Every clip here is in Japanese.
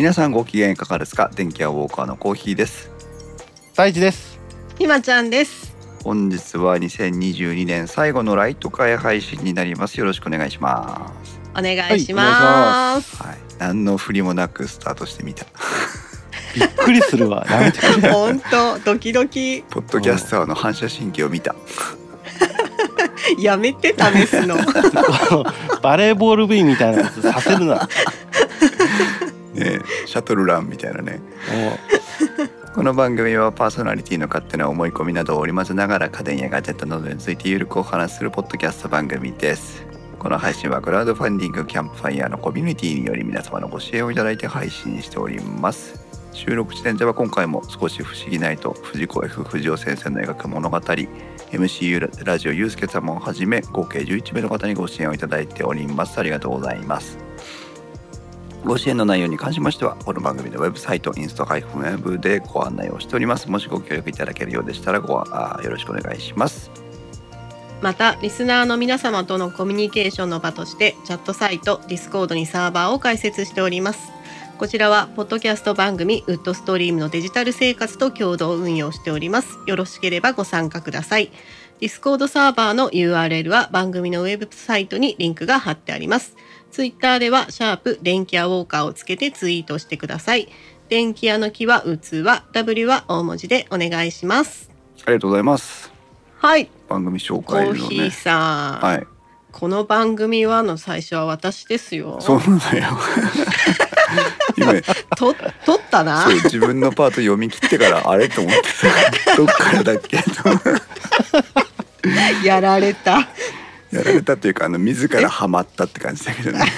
皆さんご機嫌いかがですか？電気屋ウォーカーのコーヒーです大地です。ひまちゃんです。本日は2022年最後のライト会配信になりますよろしくお願いしますお願いします。はい何の振りもなくスタートしてみたびっくりするわ。やめてくれ。本当ドキドキポッドキャスターの反射神経を見た やめて試すの。バレーボール部員みたいなやつさせるな。もね。シャトルランみたいなね。うこの番組はパーソナリティの勝手な思い込みなどを織り交ぜながら家電やガジェットなどについてゆるくお話しするポッドキャスト番組です。この配信はクラウドファンディングキャンプファイヤーのコミュニティにより皆様のご支援をいただいて配信しております。収録時点では今回も少し不思議ないと藤子 F 不二雄先生の描く物語。MCU ラジオゆうすけ様をはじめ合計11名の方にご支援をいただいております。ありがとうございますご支援の内容に関しましてはこの番組のウェブサイトインスト -web でご案内をしておりますもしご協力いただけるようでしたらごあよろしくお願いしますまたリスナーの皆様とのコミュニケーションの場としてチャットサイトディスコードにサーバーを開設しております。こちらはポッドキャスト番組ウッドストリームのデジタル生活と共同運用しております。よろしければご参加ください。ディスコードサーバーの URL は番組のウェブサイトにリンクが貼ってあります。ツイッターではシャープ電気屋ウォーカーをつけてツイートしてください。電気屋の木は器、W は大文字でお願いします。ありがとうございますはい、番組紹コ介のーヒーねさん。はいこの番組はの最初は私ですよ。そうなのよ 今と撮ったなそう。自分のパート読み切ってからあれと思ってさどっからだっけと やられた。やられたというかあの自らハマったって感じだけどね。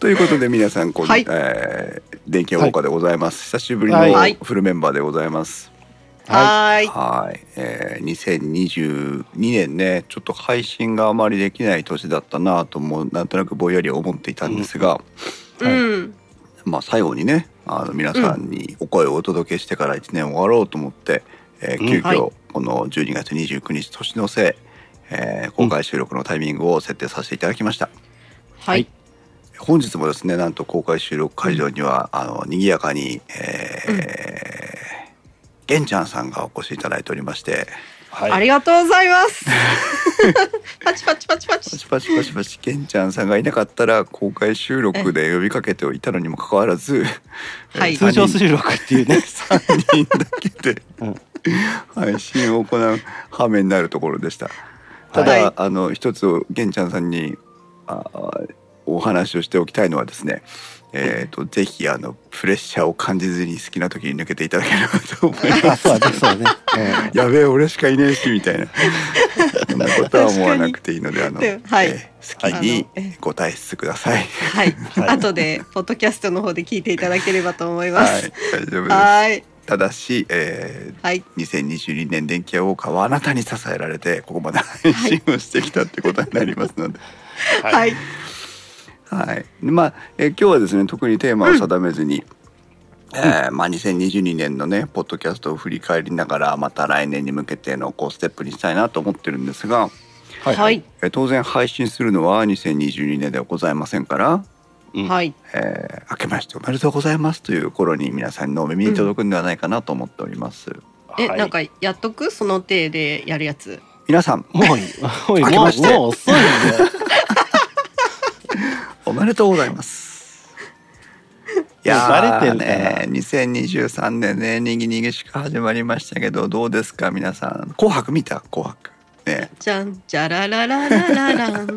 ということで皆さんこん、はいえー電気ウォーカーでございます、久しぶりのはいフルメンバーでございます。ははーい。はい、えー、2022年ねちょっと配信があまりできない年だったなともなんとなくぼんやり思っていたんですが、いうん。まあ最後にねあの皆さんにお声をお届けしてから1年終わろうと思って、えーうん急遽、はいこの12月29日年のせい、えー公開収録のタイミングを設定させていただきました。はい。本日もですねなんと公開収録会場には、あの賑やかに、えー玄ちゃんさんがお越しいただいておりましてはい。ありがとうございます。パチパチパチパパチ。チパチパチパチ玄ちゃんさんがいなかったら公開収録で呼びかけておいたのにもかかわらず、はいえー通常収録っていうね。3人だけでうん配信を行う羽目になるところでした。ただ、はいあの一つ玄ちゃんさんにあお話をしておきたいのはですね。えー、とぜひあのプレッシャーを感じずに好きな時に抜けていただければと思います。あ、そうだね。やべえ俺しかいねえしみたいなそんなことは思わなくていいのであの、ではいえー好きにご退出ください。はい。はい後でポッドキャストの方で聞いていただければと思いまはいす。大丈夫です。はい。ただし、えーはい。2022年電気屋ウォーカーはあなたに支えられてここまで配信をしてきたってことになりますので、はいはい。はいまあ、えー今日はですね特にテーマを定めずに、えーまあ、2022年のねポッドキャストを振り返りながらまた来年に向けてのこうステップにしたいなと思ってるんですが、はい。はい。えー当然配信するのは2022年ではございませんから、うんはい。えー明けましておめでとうございますという頃に皆さんのお耳に届くんではないかなと思っております。え、はいなんかやっとく？その手でやるやつ。皆さんもうもうもう、明けましてもう遅いんだよ。おめでとうございます。いやバレてね、2023年ね、にぎにぎしく始まりましたけど、どうですか、皆さん。紅白見た？紅白。ね、じゃん、じゃららららららん。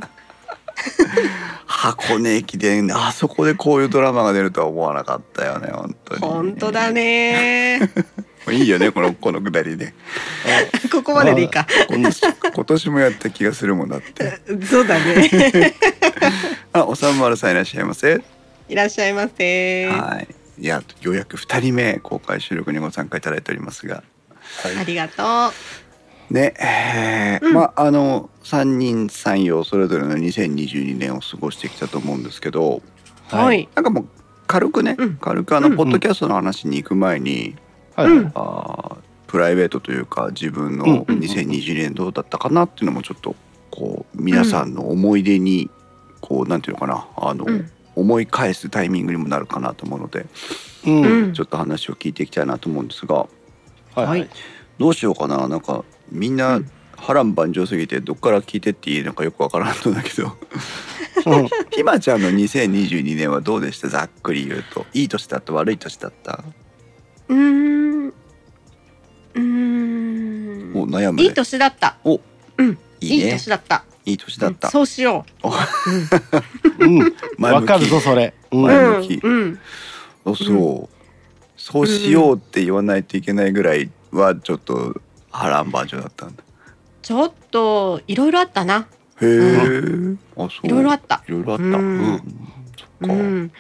箱根駅伝、あそこでこういうドラマが出るとは思わなかったよね、本当に。本当だ。ね。いいよね、この、このくだりで。ここまででいいか。今年今年もやった気がするもんだって。そうだね。あ、おさんまるさんいらっしゃいませ。いらっしゃいませ。はい。いや、ようやく二人目公開収録にご参加いただいておりますが。ありがとう。ねえーまああの3人3様それぞれの2022年を過ごしてきたと思うんですけどはい。なんかもう軽くね、うん軽くあの、うんポッドキャストの話に行く前に、はい。うん。あープライベートというか自分うんのうんうん。2020年どうだったかなっていうのもちょっとこう皆さんの思い出にこうなんていうのかなあの、うん。思い返すタイミングにもなるかなと思うのでうん、うん。ちょっと話を聞いていきたいなと思うんですがはい。どうしようかな。なんかみんな波乱万丈すぎてどっから聞いてっていいのかよくわからんのだけど。うん。ひまちゃんの2022年はどうでした？ざっくり言うと。いい年だった？悪い年だった？うーん。うーん。もう悩むね。いい年だった。お。うん。いいいいね年だった。いい年だった、そうしよう。ん、前向き。わかるぞそれ。うう、ん、前向き。うん。うん。あそう、そうしようって言わないといけないぐらいはちょっと波乱万丈だったんだ。ちょっといろいろあったな。へえ、あそう。いろいろあった。いろいろあった。うん。うん。そっか、うん。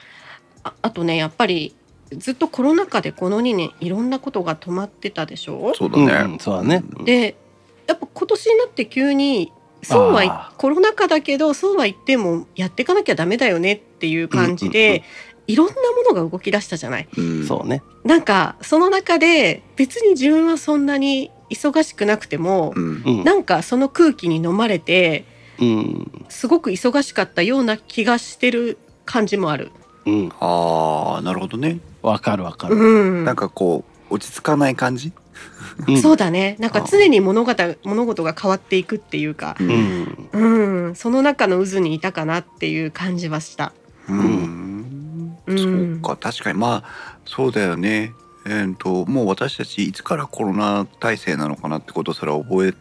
ああとねやっぱりずっとコロナ禍でこの2年いろんなことが止まってたでしょ？そうだね、うんうんそうだね。ん。でやっぱ今年になって急にそうはコロナ禍だけどそうは言ってもやっていかなきゃダメだよねっていう感じで、うんうんいろんなものが動き出したじゃない？うん。そうね。なんかその中で別に自分はそんなに忙しくなくても、うん。うん、なんかその空気に飲まれてうん、すごく忙しかったような気がしてる感じもある。うん、ああなるほどねわかるわかる。うん。なんかこう落ち着かない感じ？うん。そうだね。なんか常に物事物事が変わっていくっていうか、ううん、うん、その中の渦にいたかなっていう感じはした。うん。うん。そうか確かに。まあそうだよね。えー、ともう私たちいつからコロナ体制なのかなってことすら覚え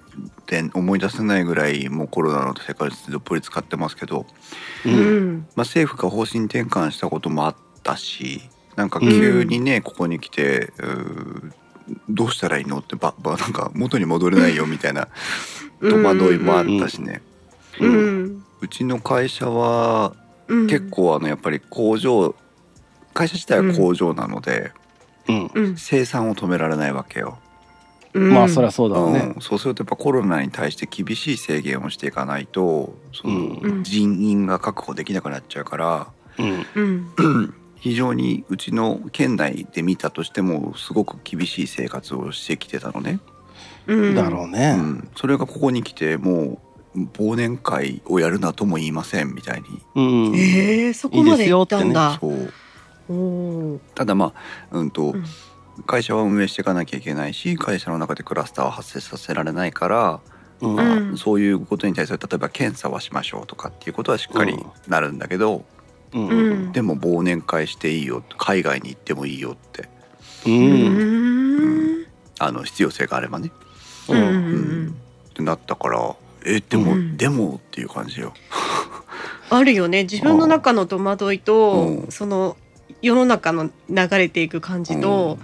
て思い出せないぐらいもうコロナの世界でどっぷり使ってますけど、う、うんん。まあ、政府が方針転換したこともあったしなんか急にね、ここに来てどうしたらいいのってばばなんか元に戻れないよみたいな戸惑いもあったしね、ううん。ん。うちの会社はうん、結構あのやっぱり工場会社自体は工場なので、うん、うん、生産を止められないわけよ、うん、まあそりゃそうだね。うん、そうするとやっぱコロナに対して厳しい制限をしていかないとそのうん。人員が確保できなくなっちゃうから、うん、うん 非常にうちの県内で見たとしてもすごく厳しい生活をしてきてたのね、うん、うだろうね。ん、それがここに来てもう忘年会をやるなとも言いませんみたいに。うん、えー、そこまで行ったんだ。そう。おー。ただまあうんと、うん。会社は運営していかなきゃいけないし会社の中でクラスターを発生させられないから、うん、まあうん。そういうことに対する例えば検査はしましょうとかっていうことはしっかりなるんだけど、うん、でも忘年会していいよ。海外に行ってもいいよって。うーん。あの必要性があればね、うん。ってなったからえでも、うん。でもっていう感じよ。あるよね。自分の中の戸惑いと、うん。その世の中の流れていく感じと、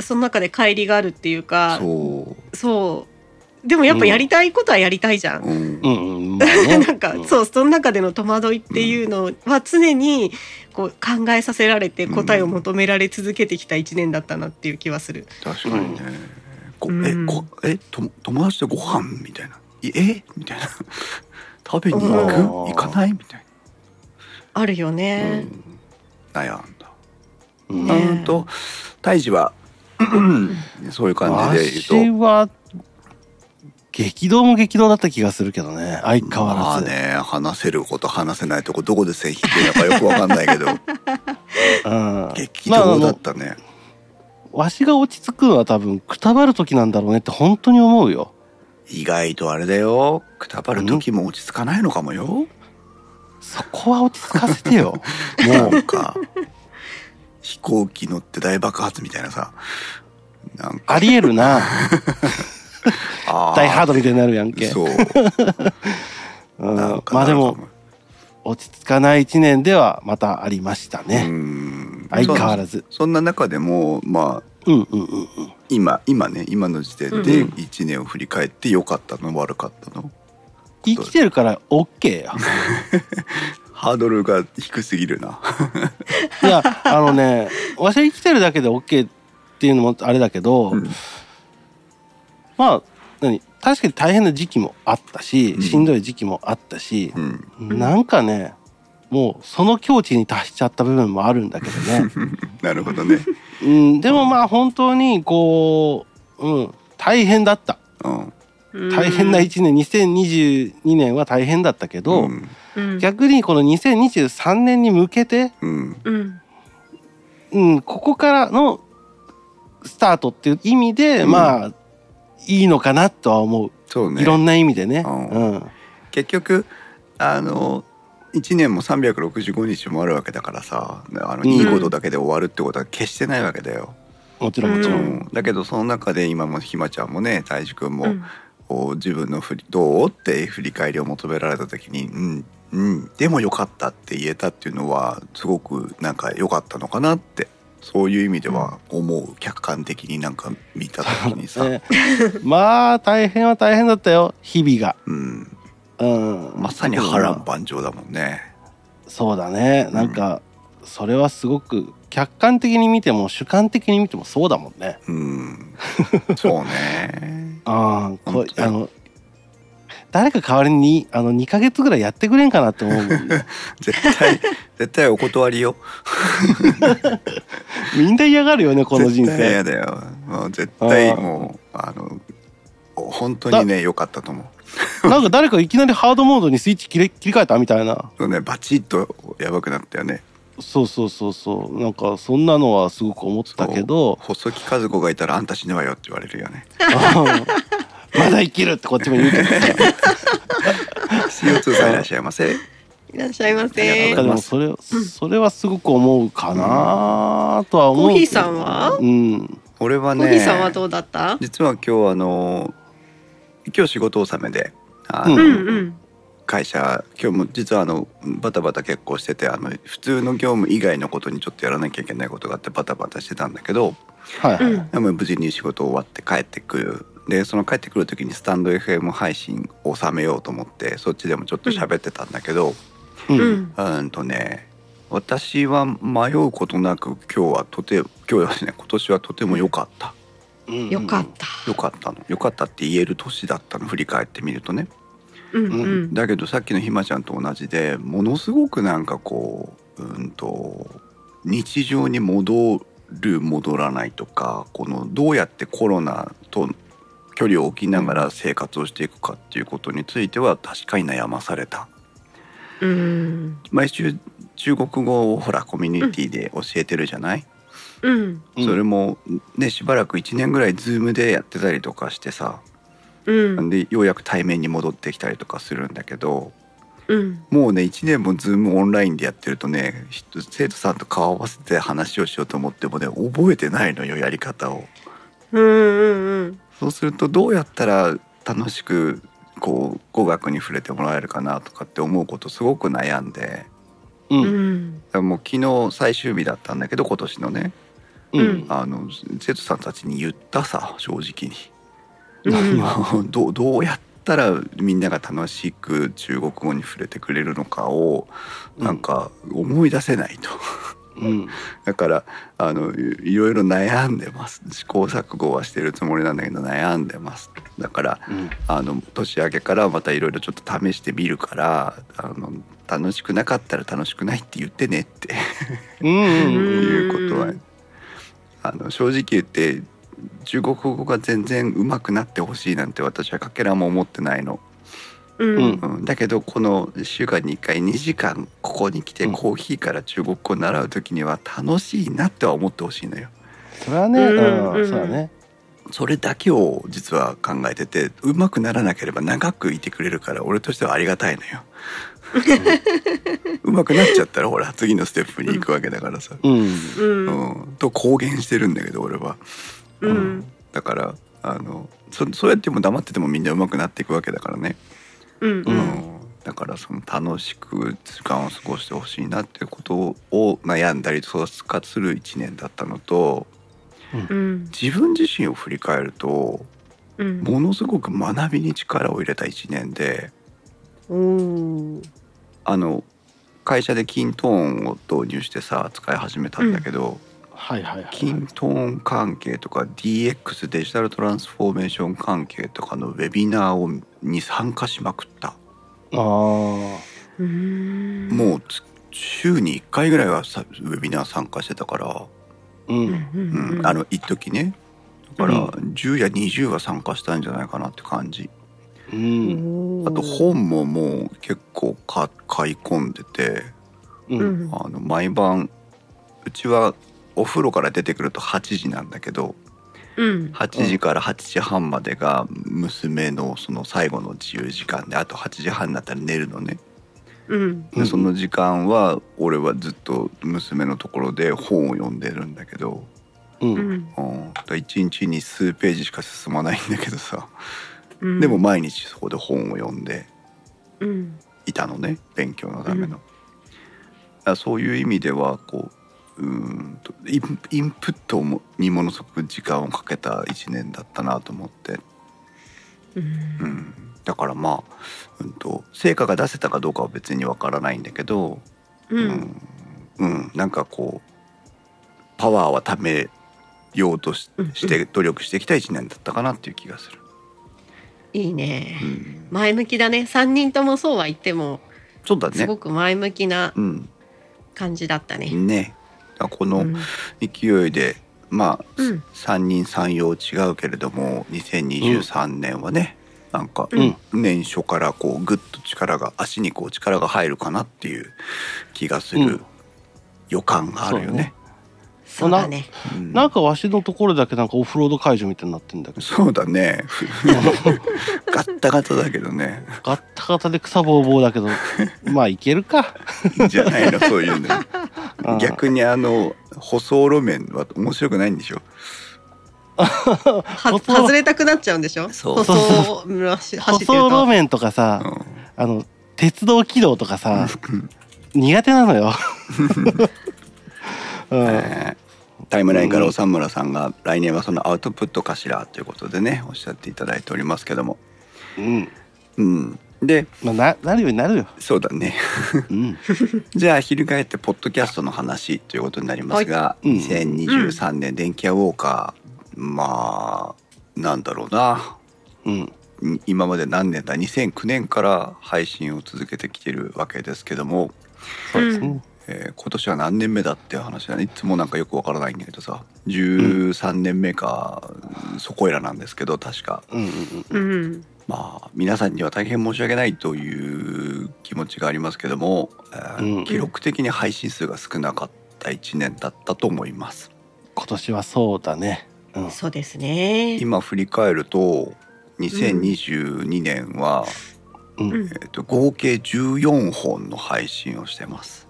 その中で乖離があるっていうかそそうでもやっぱやりたいことはやりたいじゃん。う、うんうん、うん、まあね なんか、うんそうその中での戸惑いっていうのは常にこう考えさせられて答えを求められ続けてきた一年だったなっていう気はする。確かにね。ごうんえごえと友達とご飯みたいな。いえ？みたいな。食べに行く？うん行かない？みたいあるよな、ね。悩んだ。うんねうんと胎児は そういう感じで私言うと。は激動も激動だった気がするけどね。相変わらず、まあね話せること話せないとこどこで線引いてるのかよくわかんないけど。うん、激動だったね、わしが落ち着くのは多分くたばる時なんだろうねって本当に思うよ。意外とあれだよ。くたばる時も落ち着かないのかもよ、そこは落ち着かせてよ。な もう。んか飛行機乗って大爆発みたいなさ。なんか。ありえるな 大ハードみたいになるやんけ。そう。まあでも落ち着かない一年ではまたありましたうね、ん。相変わらず。そそんな中でもまあうんうんうん。うん今今ね今の時点でうんうん。1年を振り返って良かったの悪かったの？生きてるから OK よハードルが低すぎるな。いやあのねわしは生きてるだけで OK っていうのもあれだけど、うんまあ何確かに大変な時期もあったし、うん。しんどい時期もあったしう、ん。んなんかねもうその境地に達しちゃった部分もあるんだけどね、なるほどね。うん、でもまあ本当にこう、うん、大変だった。うん。大変な1年2022年は大変だったけど、うん。うん逆にこの2023年に向けて、うん。うん。うん、ここからのスタートっていう意味で、うん。まあいいのかなとは思う、そうね。いろんな意味でね。うん。うん。結局あの1年も365日もあるわけだからさあのうん。いいことだけで終わるってことは決してないわけだよ。もちろんもちろ。うん。うん。だけどその中で今もひまちゃんもね大志くんも、うん。こう自分の振りどうって振り返りを求められた時に「うんうんでもよかった」って言えたっていうのはすごくなんか良かったのかなってそういう意味では思う客観的になんか見た時にさ、ね まあ大変は大変だったよ日々が。うん、うん、まさに波乱万丈だもんね。そうだねなんかそれはすごく客観的に見ても主観的に見てもそうだもんね。うん、そうね。ああこあの誰か代わりにあの2ヶ月ぐらいやってくれんかなって思う 絶対絶対お断りよ。みんな嫌がるよねこの人絶対嫌生だよ。もう絶対もうあの本当にね良かったと思う。なんか誰かいきなりハードモードにスイッチ切り切り替えたみたいなそうねバチッとやばくなったよね。そうそうそうそうなんかそんなのはすごく思ったけど細木和子がいたらあんた死ぬわよって言われるよね。うんまだ生きるってこっちも言うけどさ。CO2 さんいらっしゃいませ。いらっしゃいませ。でもそれそれはすごく思うかなとは思うコーヒーさんは？うん。俺はコーヒーさんはねどうだった？実は今日あの今日仕事納めであの、ううん。うん会社今日も実はあのバタバタ結構しててあの普通の業務以外のことにちょっとやらなきゃいけないことがあってバタバタしてたんだけどはいはい、うんでも無事に仕事終わって帰ってくるでその帰ってくる時にスタンド FM 配信を収めようと思ってそっちでもちょっと喋ってたんだけど、うん。うん。うんとね私は迷うことなく今日はとて今日はですね今年はとても良かった。うん。よかった。良かったの。良かったって言える年だったの振り返ってみるとね。うんうん。だけどさっきのひまちゃんと同じでものすごくなんかこううんと日常に戻る戻らないとかこのどうやってコロナと距離を置きながら生活をしていくかっていうことについては確かに悩まされた。うん。毎週中国語をほらコミュニティで教えてるじゃない、うん。うんそれもねしばらく1年ぐらい Zoom でやってたりとかしてさ。うん。でようやく対面に戻ってきたりとかするんだけどうん。もうね1年も Zoom オンラインでやってるとねひ生徒さんと顔合わせて話をしようと思ってもね覚えてないのよやり方を。うんうんそうするとどうやったら楽しくこう語学に触れてもらえるかなとかって思うことすごく悩んでううん。もう昨日最終日だったんだけど今年のねうん。うん。あの生徒さんたちに言ったさ正直に。うん。どうどうやったらみんなが楽しく中国語に触れてくれるのかをなんか思い出せないと。うん。だからあのいいろいろ悩んでます。試行錯誤はしてるつもりなんだけど悩んでます。だからうん。あの年明けからまたいろいろちょっと試してみるからあの楽しくなかったら楽しくないって言ってねって。うんうんいうことはうんあの正直言って中国語が全然上手くなってほしいなんて私はかけらも思ってないの。うん。うん。うん、だけどこの1週間に1回2時間ここに来てうん。コーヒーから中国語を習う時には楽しいなっては思ってほしいのよ。それはねうん。うん。そうだね。それだけを実は考えてて上手くならなければ長くいてくれるから俺としてはありがたいのよ。上手くなっちゃったらほら次のステップに行くわけだからさ。うん。うん。うん、と公言してるんだけど俺は。うん。だからあのそそうやっても黙っててもみんな上手くなっていくわけだからね。うんううん。ん、だからその楽しく時間を過ごしてほしいなっていうことを悩んだり総括する1年だったのとうん。自分自身を振り返るとうん。ものすごく学びに力を入れた1年であの会社でキントーンを導入してさ使い始めたんだけど、はいはいはい。キントーン関係とか DX デジタルトランスフォーメーション関係とかのウェビナーをに参加しまくった。あもうつ週に1回ぐらいはさウェビナー参加してたから、ううんんうん。あの一時ね。だからう10や20は参加したんじゃないかなって感じ、ううんんあと本ももう結構か買い込んでて。ううんん。あの毎晩うちはお風呂から出てくると8時なんだけどうん。8時から8時半までが娘のその最後の自由時間であと8時半になったら寝るのね。うん。うんでその時間は俺はずっと娘のところで本を読んでるんだけど、ううん。んうん、だから1日に数ページしか進まないんだけどさ。うん。でも毎日そこで本を読んでうん。いたのね勉強のための。だからそういう意味ではこううーんとインインプットもにものすごく時間をかけた1年だったなと思って、うん。うん、だからまあ、うん、と成果が出せたかどうかは別にわからないんだけど、ううん。んうん、なんかこうパワーはためようとしうんして努力してきた1年だったかなっていう気がする。いいね。うん、前向きだね。3人ともそうは言ってもそうだね。すごく前向きなうん。感じだったね。ねこのうん。勢いで、まあ、うん。3人3様違うけれども2023年はね、なんかうん。年初からこうグッと力が足にこう力が入るかなっていう気がするうん。予感があるよね。そうだね。うん。なんかわしのところだけなんかオフロード会場みたいになってんだけど。そうだね。ガッタガタだけどね。ガッタガタで草ぼうぼうだけどまあいけるか。じゃないのそういうの。うん。逆にあの舗装路面は面白くないんでしょ？は外れたくなっちゃうんでしょ？そう。舗装を走舗。装路面とかさ、うん。あの鉄道軌道とかさ苦手なのよ、うん。え。ータイムラインから長村さんが来年はそのアウトプットかしらということでねおっしゃっていただいておりますけども、うん。うん、でまあ、ななるようになるよ、そうだね。うん、じゃあ翻ってポッドキャストの話ということになりますが、い。うん。2023年電気屋ウォーカーまあなんだろうな。うん。今まで何年だ？2009年から配信を続けてきてるわけですけども、そうですね、えー今年は何年目だっていう話だね。いつもなんかよくわからないんだけどさ。13年目か、そこいらなんですけど確か。うんうんうん。うん。まあ皆さんには大変申し訳ないという気持ちがありますけども、えーうん記録的に配信数が少なかった1年だったと思います。今年はそうだね。うん。そうですね。今振り返ると2022年は、うん。うんえー、と合計14本の配信をしてます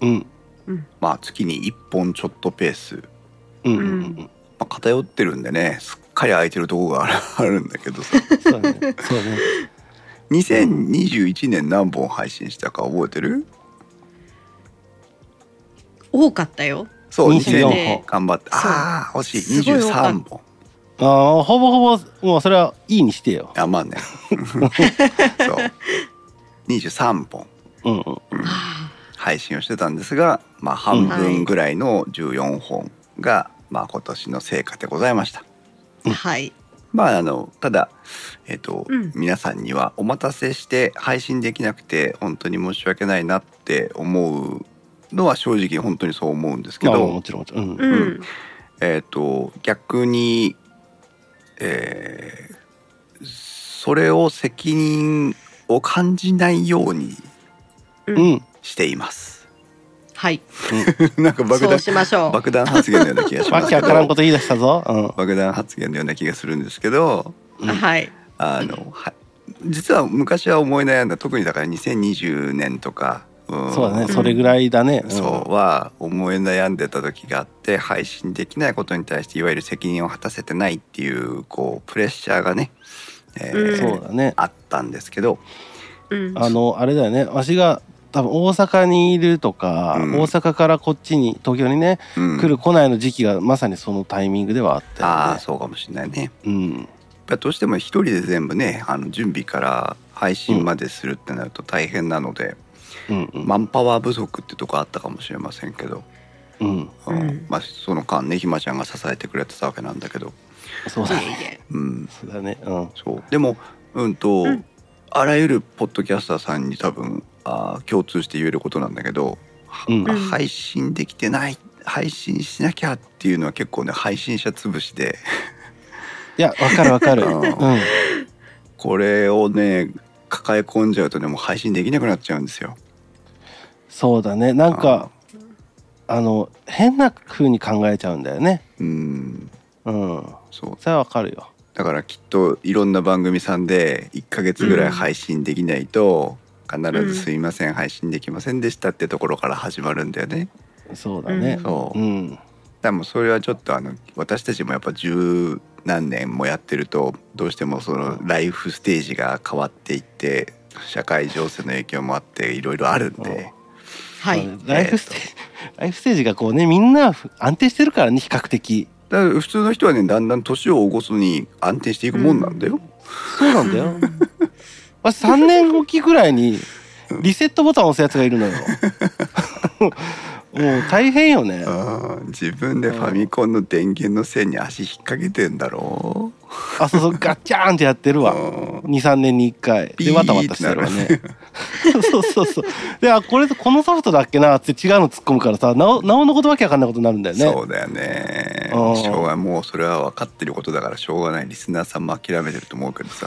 うん。まあ月に1本ちょっとペース、うん。うんうんまあ、偏ってるんでねすっかり空いてるとこがあるんだけどさ。そうだね。そうだね。2021年何本配信したか覚えてる？多かったよ。そう24 2000本。頑張って。そう。ああ惜しい。すごい多かった。23本。ああほぼほぼもうそれはいいにしてよ。あまあね。そう。23本。うんうん。あ配信をしてたんですが、まあ、半分ぐらいの14本が、まあ、今年の成果でございました。ーはい。まああのただ、えっとうん。皆さんにはお待たせして配信できなくて本当に申し訳ないなって思うのは正直本当にそう思うんですけど、まあもちろんもちろん。うん。うん。えっと逆に、えーそれを責任を感じないようにうんしています。はい。なんか爆弾そうしましょう。爆弾発言のような気がします。けわけわからんどこと言い出したぞ。うん。爆弾発言のような気がするんですけどうんはい。あのは実は昔は思い悩んだ特にだから2020年とか、うん。そうだね。それぐらいだね。そうは思い悩んでた時があって配信できないことに対していわゆる責任を果たせてないっていうこうプレッシャーがね、えーうんそうだね。あったんですけど。うん。あのあれだよね。わしが多分大阪にいるとか、うん。大阪からこっちに東京にね、うん。来る来ないの時期がまさにそのタイミングではあったああそうかもしれないね。うん。やっぱどうしても一人で全部ねあの準備から配信までするってなると大変なので、うんうん。マンパワー不足ってとこあったかもしれませんけど、うん。うん。うん。まあ、その間ねひまちゃんが支えてくれてたわけなんだけど、そうだね。いえいえ。うん、そうだね。うん。そう。でもうんと、うん。あらゆるポッドキャスターさんに多分あー共通して言えることなんだけど、うん。は配信できてない配信しなきゃっていうのは結構ね配信者潰しで。いやわかるわかる。うん。うん。これをね抱え込んじゃうとねもう配信できなくなっちゃうんですよ。そうだね。なんかあの変な風に考えちゃうんだよね。うん。うん。そう。それはわかるよ。だからきっといろんな番組さんで1ヶ月ぐらい配信できないと、必ず「すいません配信できませんでした」ってところから始まるんだよね。そうだね。そう。うん。でもそれはちょっとあの私たちもやっぱ十何年もやってるとどうしてもそのライフステージが変わっていって社会情勢の影響もあっていろいろあるんで。はい。ライフステージ、ライフステージがこうねみんな安定してるからね比較的。だから普通の人はねだんだん年を追うごとに安定していくもんなんだよ。そうなんだよ 私3年おきぐらいにリセットボタンを押すやつがいるのよ。もう大変よね。自分でファミコンの電源の線に足引っ掛けてんだろあそうそう。ガッチャーンってやってるわ。うん。23年に1回。でわたわたしてるわね そうそうそう。であこれこのソフトだっけなって違うの突っ込むからさなおなおのことわけわかんないことになるんだよね。そうだよね。うん。しょうがもうそれは分かってることだからしょうがないリスナーさんも諦めてると思うけどさ。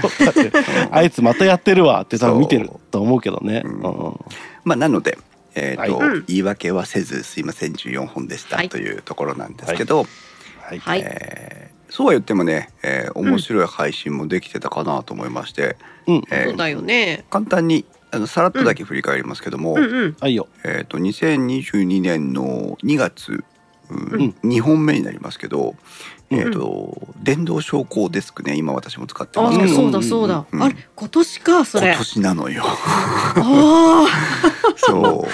そうだってあいつまたやってるわって多分見てると思うけどね、う。うん。ん。まあなのでえーとはい。うん。言い訳はせずすいません14本でしたはい。というところなんですけど、はい。はい。えーそうは言ってもね、えー面白い配信もできてたかなと思いまして、うん。えーそうだよね。簡単にあのさらっとだけ振り返りますけども、うんうん。はいよ。えー、と2022年の2月、うんうん。2本目になりますけど、うん。えー、と電動昇降デスクね今私も使ってあますけど、あそうだそうだ。うんあれ今年かそれ。今年なのよ。あ そう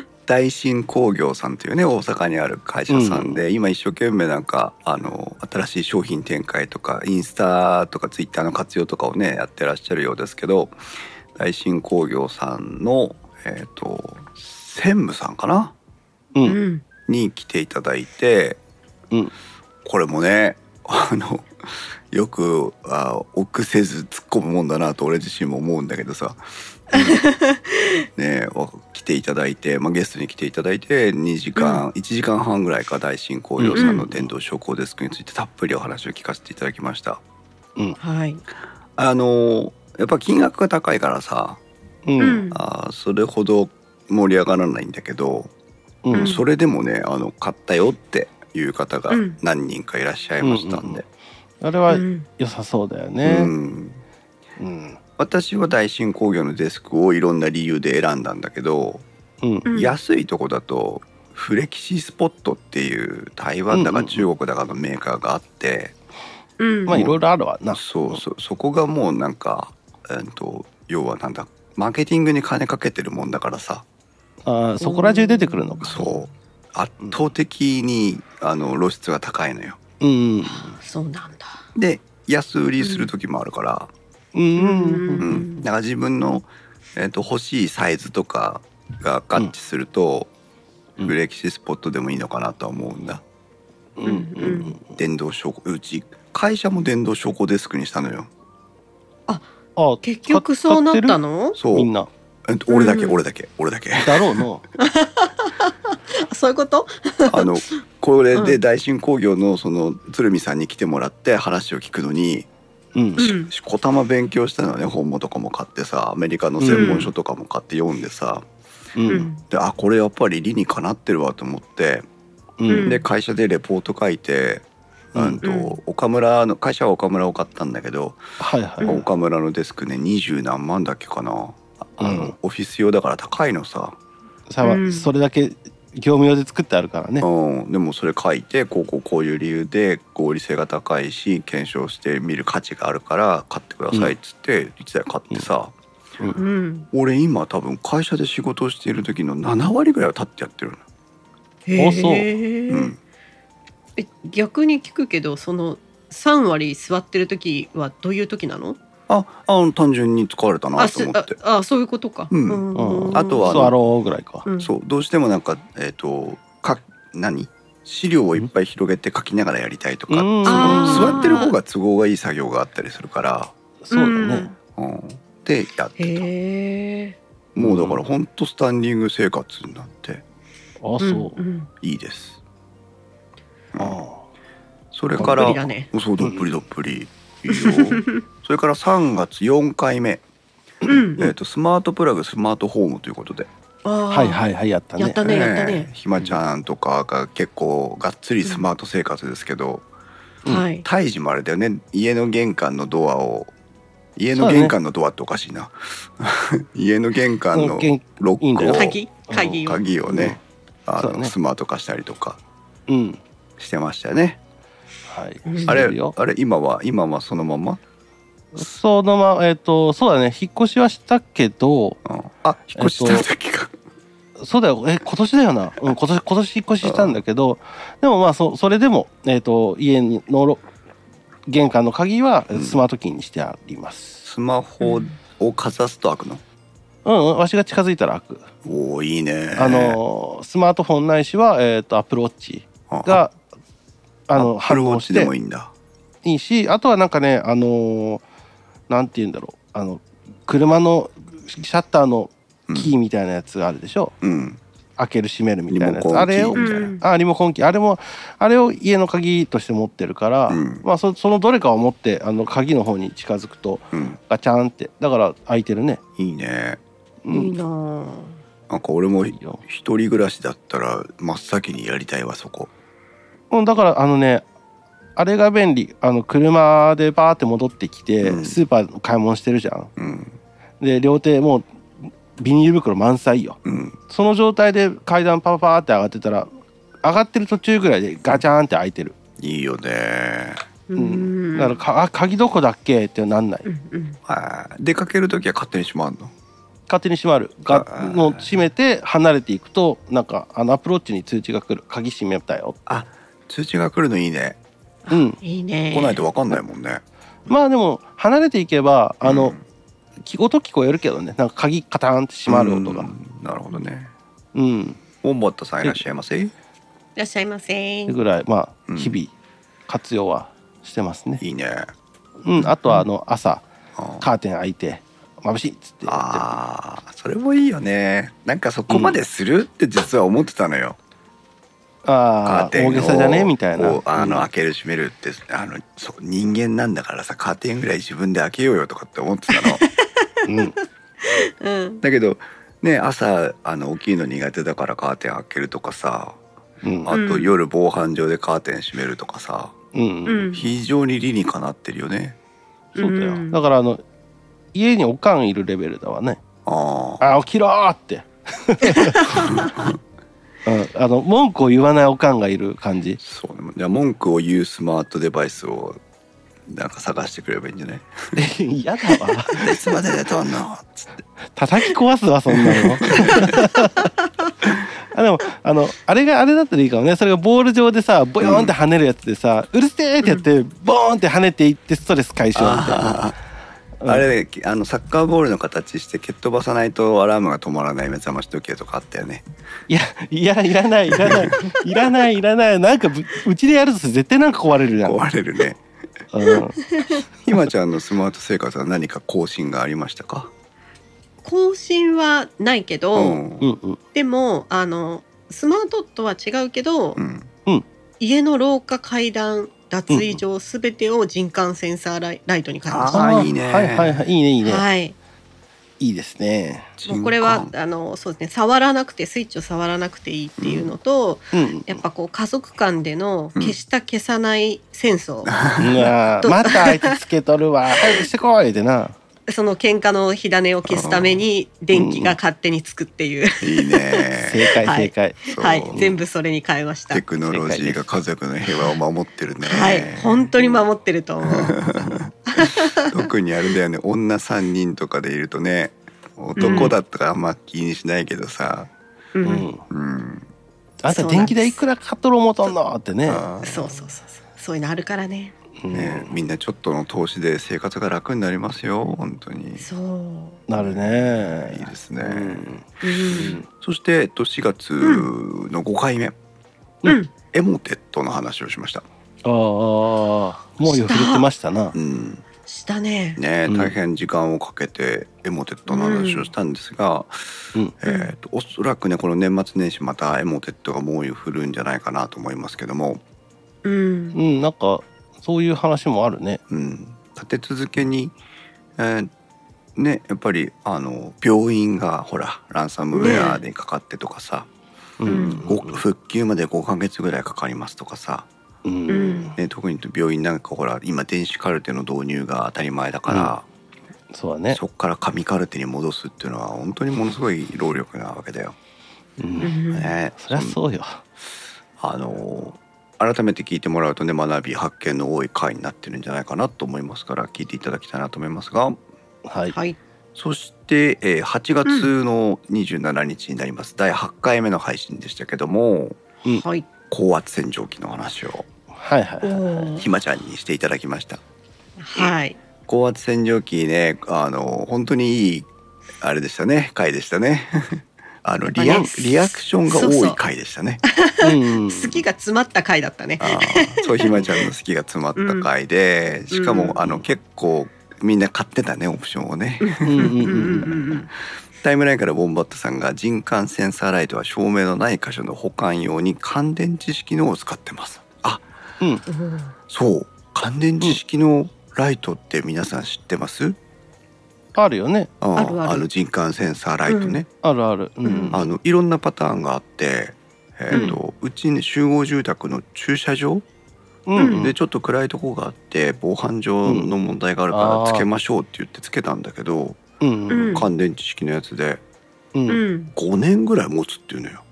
大新工業さんというね大阪にある会社さんで、今一生懸命なんかあの新しい商品展開とかインスタとかツイッターの活用とかをねやってらっしゃるようですけど大新工業さんのえっ、と専務さんかな？うん。に来ていただいて、うん。これもねあのよくあ臆せず突っ込むもんだなと俺自身も思うんだけどさ、ねお来ていただいて、まあ、ゲストに来ていただいて2時間、1時間半ぐらいか大新工業さん。の電動昇降デスクについてたっぷりお話を聞かせていただきました。はい。あのやっぱ金額が高いからさうん。うん。あそれほど盛り上がらないんだけど、うん。うん。それでもねあの買ったよっていう方がうん。何人かいらっしゃいましたんで、あれはうん。良さそうだようねん。うん私は大新工業のデスクをいろんな理由で選んだんだけど、うん。うん。安いとこだとフレキシスポットっていう台湾だか中国だかのメーカーがあって、うん。まあいろいろあるわな。そうそう。そこがもうなんか、えー、と要はなんだマーケティングに金かけてるもんだからさ。あーそこら中出てくるのか。そう。圧倒的にあの露出が高いのよ。うん。そうなんだ。で安売りする時もあるから、うん、だから自分の、えー、と欲しいサイズとかが合致すると、うん。フレキシスポットでもいいのかなとは思うん。だうん。うん。電動昇降うち会社も電動昇降デスクにしたのよあ結局そうなったのそうみん。な俺だけ俺だけ俺だけだろうのあそういうことあのこれで大新工業のその鶴見さん。に来てもらって話を聞くのにうん。こたま勉強したのね本もとかも買ってさアメリカの専門書とかも買って読んでさ、ううん。ん。であこれやっぱり理にかなってるわと思って、うん。で会社でレポート書いて、うん。うんと岡村の会社は岡村を買ったんだけど、はいはいはい。岡村のデスクね二十何万だっけかな。あの、うん。オフィス用だから高いのさ、さうん。それだけ業務用で作ってあるからね。うん、でもそれ書いてこうこうこういう理由で合理性が高いし検証してみる価値があるから買ってくださいっつって1台買ってさ、うん。俺今多分会社で仕事をしている時の7割ぐらいは立ってやってるの、へあそう。えうん、え逆に聞くけどその3割座ってる時はどういう時なの？ああ単純に疲れたなと思って。ああそういうことか、うん。うんあとはあの座ろうぐらいか。うん。そうどうしてもなんかえっ、とか何？資料をいっぱい広げて書きながらやりたいとか、座ってる方が都合がいい作業があったりするから、そうだね。うん、でやってた。へえもうだからほんとスタンディング生活になって。あそう。うんいいです、うん。あそれかどっぷらりだね。そうどっぷりどっぷり それから3月4回目。うん。えっ、とスマートプラグスマートホームということで、ははいはいはいやったね。やったねやったね。えーひまちゃんとかが結構がっつりスマート生活ですけど、はい。胎児もあれだよね。家の玄関のドアを家の玄関のドアっておかしいな、家の玄関のロックを鍵？鍵？を。鍵をね,、あのスマート化したりとかうん。してましたねはい。うんあれあれ今は今はそのまま、そのままえっ、とそうだね。引っ越しはしたけどうん。あ引っ越しした時か、そうだよ。え今年だよな、うん、今年今年引っ越ししたんだけどでもまあそそれでも、えっと家のろ玄関の鍵はうん。スマートキーにしてあります、スマホをかざすと開くの、うん、うん、わしが近づいたら開く、おおいいね。あのスマートフォンないしは、えっとアップルウォッチがあのハルウォッチで反応してもいいんだ。いいしあとはなんかねあのなんて言うんだろう。あの車のシャッターのキーみたいなやつがあるでしょ、うん。開ける閉めるみたいなやつ。あれをあリモコンキー。あれもあれを家の鍵として持ってるから、うん。まあそそのどれかを持ってあの鍵の方に近づくとうん。ガチャンって。だから開いてるね、いいね。うん。いいなぁ。なんか俺も一人暮らしだったら真っ先にやりたいわそこうん、だからあのねあれが便利。あの車でバーって戻ってきて、うん。スーパーの買い物してるじゃん。うん。で両手もうビニール袋満載よ。うん。その状態で階段パパパーって上がってたら上がってる途中ぐらいでガチャンって開いてる、いいよね。うん、だからかあ鍵どこだっけ？ってなんない。うんうん。はい出かける時は勝手に閉まんの？勝手に閉まる。あがもう閉めて離れていくとなんかあのアプローチに通知が来る。鍵閉めたよ。あ通知が来るのいいね。うん。いいね。来ないと分かんないもんね。まあでも離れていけばあの、うん。き音聞こえるけどね。なんか鍵カタンって閉まる音が。うん。なるほどね。うん、ボンボットさんいらっしゃいませ？いらっしゃいませ。ぐらい。まあうん。日々活用はしてますね、いいね。うん、あとはあの朝あカーテン開いて眩しいっつって。あーそれもいいよね。なんかそこまでするって実は思ってたのよ、カああーテンを大げさじゃね？みたいな。あのうん開ける閉めるってあのそう人間なんだからさカーテンぐらい自分で開けようよとかって思ってたの。うん。うん。だけどね朝あの大きいの苦手だからカーテン開けるとかさうん。あとうん。夜防犯上でカーテン閉めるとかさうん。うん。非常に理にかなってるよね。そうだよ。うん。だからあの家におかんいるレベルだわね。あああ起きろーって うん、あの文句を言わないおかんがいる感じ。そうね。じゃあ文句を言うスマートデバイスをなんか探してくれればいいんじゃない？嫌だわ。いつまで寝とんの？つって。叩き壊すわそんなの。あでもあのあれがあれだったらいいかもね。それがボール上でさボヨーンって跳ねるやつでさ、うるせえってやって、ボーンって跳ねていってストレス解消みたいなあれあのサッカーボールの形して蹴っ飛ばさないとアラームが止まらない目覚まし時計とかあったよね。いやいやいらないいらない。いらないいらない。なんかぶうちでやると絶対なんか壊れるじゃん、壊れるね。うん、ひまちゃんのスマート生活は何か更新がありましたか？更新はないけど、うん。うんうん。でもあのスマートとは違うけど、うん。家の廊下階段脱衣場すべてを人感センサーライライトに変えましあた。ーいいね。はいはいはい。いいねいいね、はい。いいですね。もうこれはあのそうですね。触らなくてスイッチを触らなくていいっていうのと、うん。やっぱこう家族間でのうん消した消さない戦争、うわーまたあいつつけとるわ。早くしてこいってなその喧嘩の火種を消すために電気が勝手につくっていう、いいね。正解はい。正解、そう。はい全部それに変えました。テ。クノロジーが家族の平和を守ってるね。はい。本当に守ってると思う。特にあれだよね。女3人とかでいるとね男だったらあんま気にしないけどさ。ううん。ん、うん。あんた電気代いくらかっとる思とんのってね。そうそうそうそう。そういうのあるからね。うん。ねみんなちょっとの投資で生活が楽になりますよ本当に。そう。なるね。いいですね、うん。うん。そして、えっと、4月の5回目、うん。エモテットの話をしました、ああもう触れてましたな。うん。したね。ねうん。大変時間をかけてエモテットの話をしたんですが、うん。えーとおそらくねこの年末年始またエモテットが猛威を振るんじゃないかなと思いますけども、うん。うんなんかそういう話もあるね。うん、立て続けに、えーねやっぱりあの病院がほらランサムウェアでかかってとかさ、うん。ご復旧まで5ヶ月ぐらいかかりますとかさ、うん。うん。ね、特に病院なんかほら今電子カルテの導入が当たり前だから、そうだね。そこから紙カルテに戻すっていうのは本当にものすごい労力なわけだよ。ううんん。ね、そりゃそうよ。あの改めて聞いてもらうとね学び発見の多い回になってるんじゃないかなと思いますから聞いていただきたいなと思いますが。はい。はい。そして、えー8月の27日になります、第8回目の配信でしたけどもうん。はい。高圧洗浄機の話を。はいはいおはい。ー。ひまちゃんにしていただきました。はい。高圧洗浄機ねあの本当にいいあれでしたね。回でしたねあのリアリアクションが多い回でしたね。うん。好きが詰まった回だったね。そうひまちゃんの好きが詰まった回で、しかも、うん。あの結構みんな買ってたねオプションをね、タイムラインからボンバットさんが人感センサーライトは照明のない箇所の保管用に乾電池式のを使ってます。あうん。うん。そう。乾電池式のライトって皆さん知ってます、あるよね。あるある。の人感センサーライトね、あるある。ううん。んあのいろんなパターンがあってえーとうちね集合住宅の駐車場？うん。うん。でちょっと暗いとこがあって防犯上の問題があるからつけましょうって言ってつけたんだけど、うん。うん。乾電池式のやつで。うん。うん。5年ぐらい持つっていうのよ。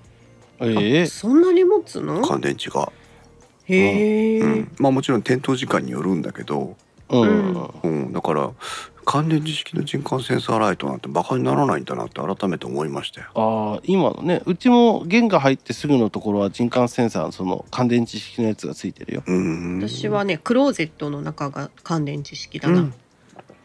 ええそんなに持つの？乾電池が、へえ。うん、まあもちろん点灯時間によるんだけど、うん。うん、だから乾電池式の人感センサーライトなんてバカにならないんだなって改めて思いましたよ。ああ今のねうちも弦が入ってすぐのところは人感センサーのその乾電池式のやつがついてるよ、うん、私はねクローゼットの中が乾電池式だな。うん。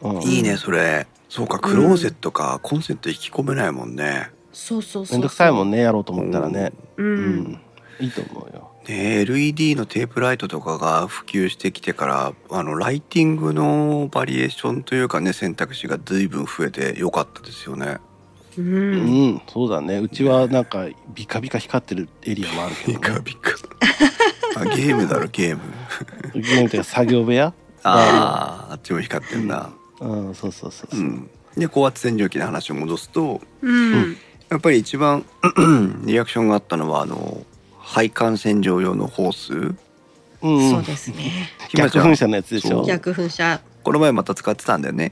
うん、いいねそれ。そうかクローゼットか、コンセント引き込めないもんね。そうそうそう。めんどくさいもんね。ねやろうと思ったらね。う。うん。ん、いいと思うよね LED のテープライトとかが普及してきてからあのライティングのバリエーションというかね選択肢が随分増えてよかったですよね。う。うんん、そうだね。うちはなんかビカビカ光ってるエリアもあるけビど、ね、カビカ。あゲームだろゲーム。ゲームというか作業部屋？あああっちも光ってんな。うんそうそうそうそう、うん。で高圧洗浄機の話を戻すとうん。やっぱり一番 リアクションがあったのはあの配管洗浄用のホース？うんそうですね。逆噴射のやつでしょ？逆噴射。この前また使ってたんだよね。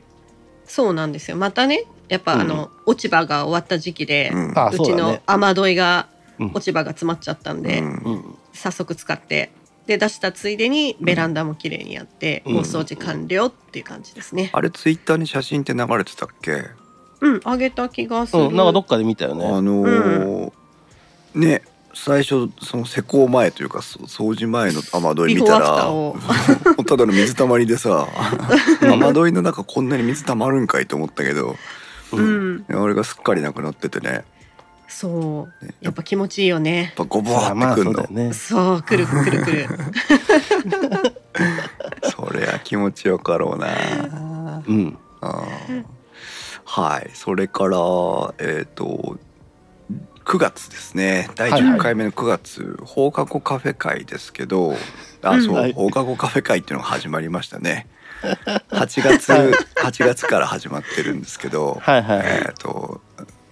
そうなんですよ。またね、やっぱあの、落ち葉が終わった時期で、うん。あうちの雨どいがうん。落ち葉が詰まっちゃったんで、うん。うん。早速使って。で出したついでにベランダも綺麗にやって、うん。大掃除完了っていう感じですね。あれツイッターに写真って流れてたっけ？うん、あげた気がする。うん、なんかどっかで見たよね。あのーね最初その施工前というかそ掃除前の雨どい見たらただの水たまりでさ 雨どいの中こんなに水たまるんかいと思ったけどううん。ん、あれがすっかりなくなっててね。やっそう、やっぱ気持ちいいよね。ぱゴボーってくんの。ね。そう、くるくるくる。そりゃ気持ちよかろうな。うん。あーはい。それからえっ、と9月ですね。第10回目の9月、放課後カフェ会ですけどあそう、はい。放課後カフェ会っていうのが始まりましたね。8月8月から始まってるんですけど、はいはい。はいえっ、と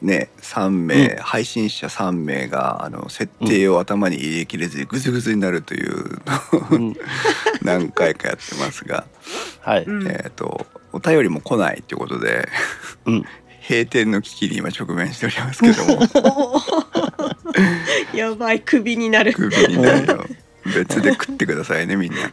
ね3名、うん。配信者3名があの設定を頭に入れきれずにグズグズになるという 何回かやってますが、はい、うんえっ、とお便りも来ないということでうん閉店の危機に今直面しておりますけども。やばい、首になる。クビになるよ。別で食ってくださいねみんな。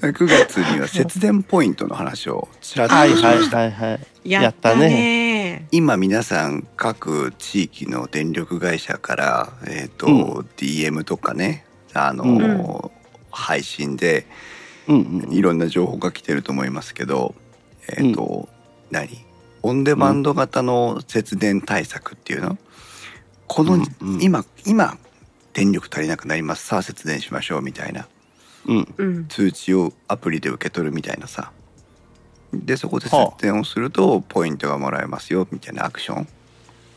9月には節電ポイントの話をちらっとはいはいしました、はいはいやったね。今皆さん各地域の電力会社から、えーとうん。DM とかねあの、うん。配信でうんうんいろんな情報が来てると思いますけど、えっ、と、何？オンデマンド型の節電対策っていうの、この、うんうん。今今電力足りなくなります。さあ節電しましょうみたいな。うん。うん。通知をアプリで受け取るみたいなさ。でそこで節はあ。電をするとポイントがもらえますよみたいなアクション。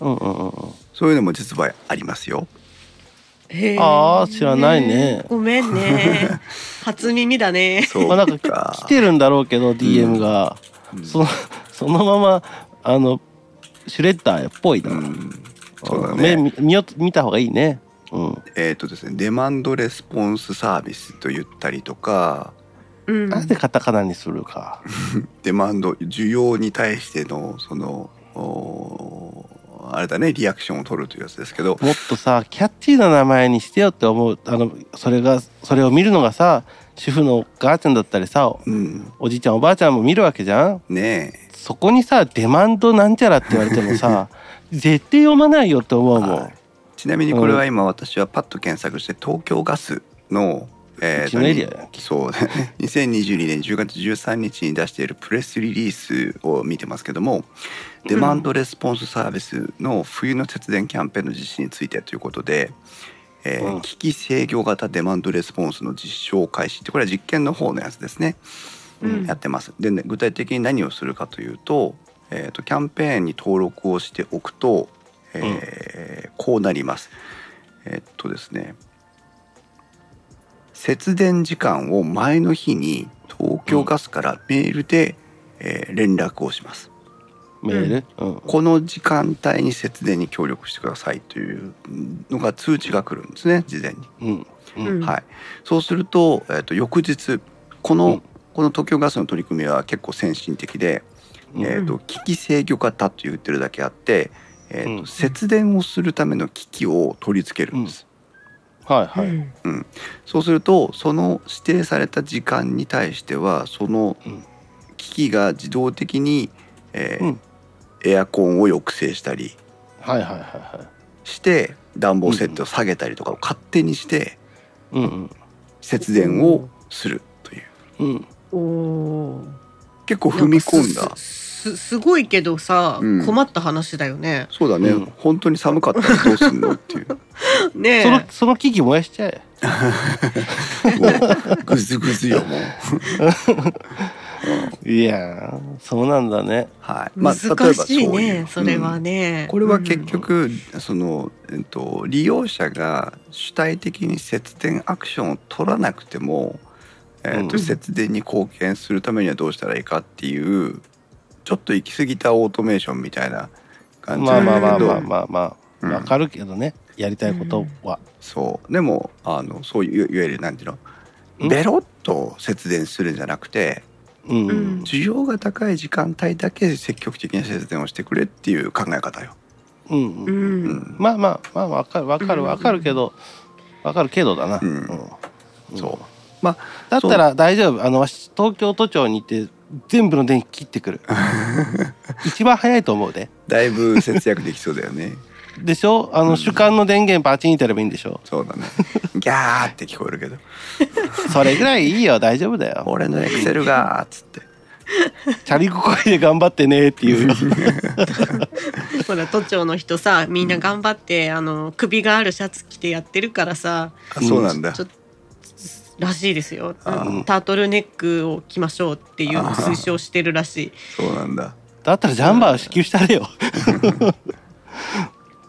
うんうんうんうん。そういうのも実はありますよ。へーあー知らないね。ごめんね。初耳だね。そうまあなんか来てるんだろうけど DM が、うん。そのそのままあのシュレッダーっぽいな、うん。そうだね。目見見よ見た方がいいね。うん。えっ、とですねデマンドレスポンスサービスと言ったりとかうん。なんでカタカナにするか。デマンド需要に対してのそのおあれだねリアクションを取るというやつですけど。もっとさキャッチーな名前にしてよって思うあのそれがそれを見るのがさ主婦のお母ちゃんだったりさうん。おじいちゃんおばあちゃんも見るわけじゃん。ねそこにさデマンドなんちゃらって言われてもさ 絶対読まないよって思うもん、はい。ちなみにこれは今私はパッと検索して東京ガスのえうちのエリアそうね。2022年10月13日に出しているプレスリリースを見てますけども、デマンドレスポンスサービスの冬の節電キャンペーンの実施についてということで、えーうん。機器制御型デマンドレスポンスの実証開始ってこれは実験の方のやつですね、うんやってます。で、ね、具体的に何をするかというと,、えーとキャンペーンに登録をしておくと、えーこうなります。えーっとですね節電時間を前の日に東京ガスからメールで、えー連絡をします。メール、うん。この時間帯に節電に協力してくださいというのが通知が来るんですね事前に、うん。うん。うんはい。そうすると,、えーっと翌日この、うんこの東京ガスの取り組みは結構先進的で、うん。えー、と機器制御型と言ってるだけあって、えーとうん。節電をするための機器を取り付けるんです、はいはい、うん。そうするとその指定された時間に対してはそのうん。機器が自動的に、えーうん。エアコンを抑制したりはいはいはいはい。して暖房設定を下げたりとかを勝手にしてうんうん。節電をするという。うんおお結構踏み込んだ。すすすごいけどさ、うん。困った話だよね。そうだね、うん。本当に寒かったらどうすんのっていう。ねえ。そのその機器燃やしちゃえ。もうグズグズよもう。いやーそうなんだね。はい。難しいね、うそれはね、これは結局、その、えっと、利用者が主体的に節電アクションを取らなくても、えっとうん。節電に貢献するためにはどうしたらいいかっていうちょっと行き過ぎたオートメーションみたいな感じまあなんだけど、まあまあまあまあまうん。あわかるけどね。やりたいことは。そう。でもあのそういういわゆるなんていうの？ん。ベロッと節電するんじゃなくてうんううん。ん需要が高い時間帯だけ積極的に節電をしてくれっていう考え方よ。うんううん。うん。まあまあまあわかるわかるわかるけどわかるけどだな。うん。うん。そうまあだったら大丈夫。あの東京都庁に行って全部の電気切ってくる。一番早いと思うで。だいぶ節約できそうだよね。でしょ？あの主観の電源バチンってやればいいんでしょ？そうだね。ギャーって聞こえるけど、それぐらいいいよ。大丈夫だよ。俺のエクセルがーっつって。チャリこいで頑張ってねっていう。ほら都庁の人さみんな頑張って、あの首があるシャツ着てやってるからさ。あ、そうなんだ。ちょ。っとらしいですよ、タートルネックを着ましょうっていうあ推奨してるらしい。そうなんだ。だったらジャンバー支給したれよ。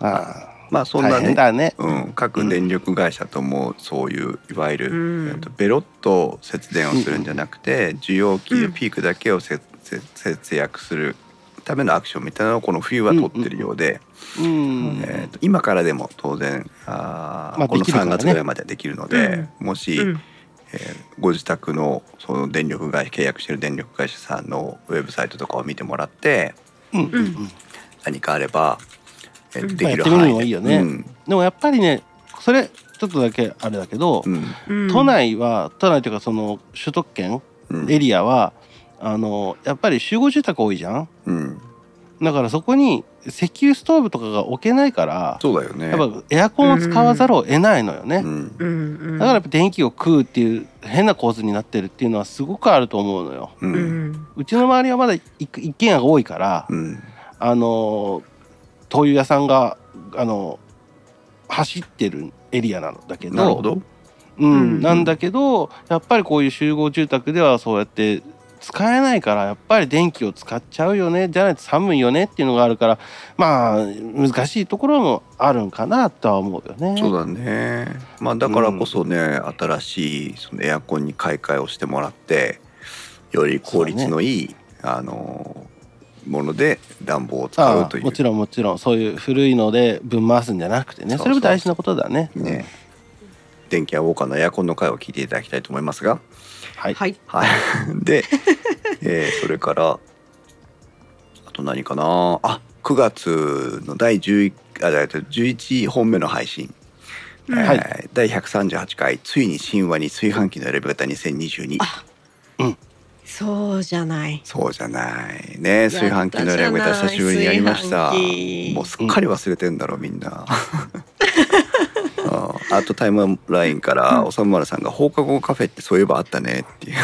ああまあそんなね。だね。うん、各電力会社ともそういういわゆる、うん。えっとベロッと節電をするんじゃなくて需要期うんピークだけを節節節約するためのアクションみたいなのをこの冬は取ってるようで、うん。えーと今からでも当然あー、まあこの3できるからね。月ぐらいまではできるので、もし、うんえーご自宅のその電力会契約してる電力会社さんのウェブサイトとかを見てもらってうん。うん。うん何かあれば、えーうん。できる範囲で。もいいよね。うん。でもやっぱりねそれちょっとだけあれだけど、うんうん。都内は都内というかその首都圏うん。エリアはあのやっぱり集合住宅多いじゃん。うん、だからそこに石油ストーブとかが置けないからそうだよね。やっぱエアコンを使わざるを得ないのよね、うん。だからやっぱ電気を食うっていう変な構図になってるっていうのはすごくあると思うのよ。ううん。んうちの周りはまだ一一軒家が多いから、うん。あの灯油屋さんがあの走ってるエリアなんだけどなるほど。うん。うん。なんだけどやっぱりこういう集合住宅ではそうやって使えないからやっぱり電気を使っちゃうよねじゃないと寒いよねっていうのがあるからまあ難しいところもあるんかなとは思うよね。そうだね。まあだからこそね、新しいそのエアコンに買い替えをしてもらって、より効率のいい、あのもので暖房を使あうという。あもちろんもちろん。そういう古いのでぶん回すんじゃなくてね。それも大事なことだね。ね。電気屋ウォーカーのエアコンの回を聞いていただきたいと思いますがはい、はい。はい。で、えーそれからあと何かな？あ9月の第11あだいたい11本目の配信、うん。えーはい。第138回「ついに神話に炊飯器の選び方2022あそうじ」ない。そうじゃないね。炊飯器の選び方久しぶりにやりました。もうすっかり忘れてんだろみんな。ああとタイムラインからおさむまるさんが放課後カフェってそういえばあったねっていう。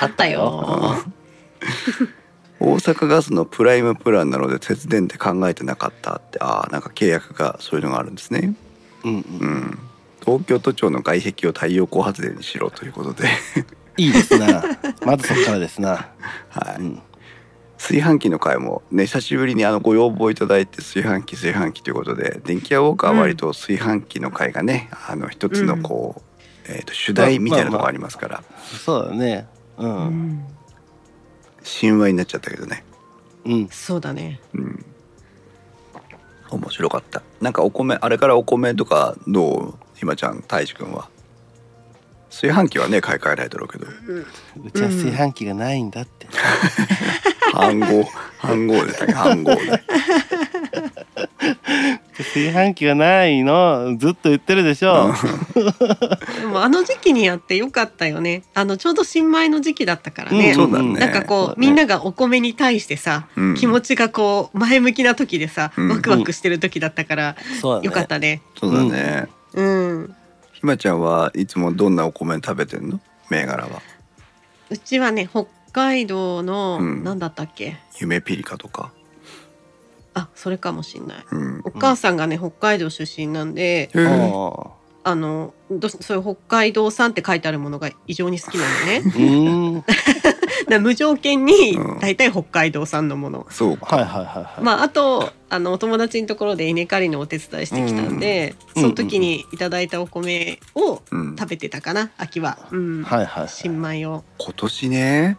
あったよ。大阪ガスのプライムプランなので節電って考えてなかったってああなんか契約がそういうのがあるんですね。うんうん。うん。東京都庁の外壁を太陽光発電にしろということで。いいですな。まずそこからですな、はい。うん、炊飯器の回もね久しぶりにあのご要望いただいて炊飯器炊飯器ということで電気屋ウォーカーは割と炊飯器の回がね、あの一つのこう、えー、と主題みたいなとこありますから、そうだね。ううん。ん神話になっちゃったけどね。うん。そうだね。うん。面白かった。なんかお米あれからお米とかどう？ひまちゃんたいじくんは。炊飯器はね買い替えないだろうけど。うちは炊飯器がないんだって、飯号。飯号でしたね飯号で。炊飯器がないの？ずっと言ってるでしょ、でもあの時期にやってよかったよね。あのちょうど新米の時期だったからね、うんそうだね。なんかこう、みんながお米に対してさ、うん。気持ちがこう前向きな時でさ、うん。ワクワクしてる時だったから、そうだね。よかったね。そうだね、うん。ひまちゃんはいつもどんなお米食べてんの？銘柄は。うちはね北海道の、うん。なんだったっけ？夢ピリカとか。あそれかもしんない。うん。お母さんがね北海道出身なんで、へえああのどそういう北海道産って書いてあるものが異常に好きなのね。だ無条件にうん。大体北海道産のもの、そうか、はいはいはい、まああとあのお友達のところで稲刈りのお手伝いしてきたんで、うん。その時にいただいたお米をうん、食べてたかな秋は、うん。はいはいはい。新米を。今年ね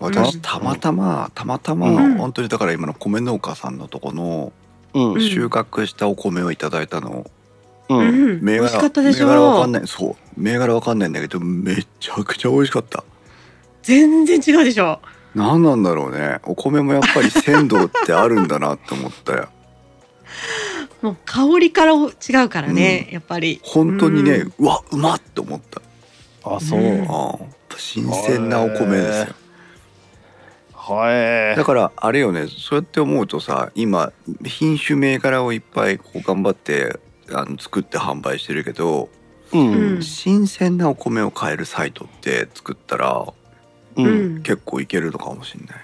私うんたまたまたまたま、うん。本当にだから今の米農家さんのとこのうん。収穫したお米をいただいたの、ううん。銘柄味しかったでし銘柄わかんょない。そう。銘柄わかんないんだけどめちゃくちゃ美味しかった。全然違うでしょ？何なんだろうね。お米もやっぱり鮮度ってあるんだなって思ったよ。もう香りから違うからね、やっぱり。本当にね、ううんわうまっって思った。あそう、うん。ああ新鮮なお米ですよはいだからあれよねそうやって思うとさ今品種銘柄をいっぱいこう頑張ってあの作って販売してるけど、うん。うん新鮮なお米を買えるサイトって作ったらうん、うん結構いけるのかもしれない。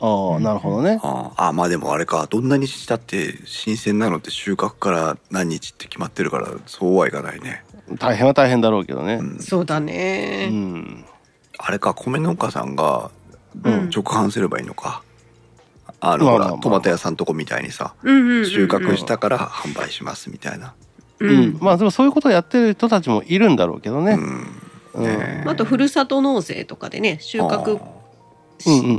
ああなるほどね。あああまあでもあれかどんなにしたって新鮮なのって収穫から何日って決まってるからそうはいかないね。大変は大変だろうけどね。うん、そうだうね、ん。あれか米農家さんがうん直販すればいいのか。あのほらまあまあ。まあトマト屋さんとこみたいにさうんうんうんうん。収穫したから販売しますみたいな。ううん。ん、まあでもそういうことをやってる人たちもいるんだろうけどね、うん。うん。ねあとふるさと納税とかでね収穫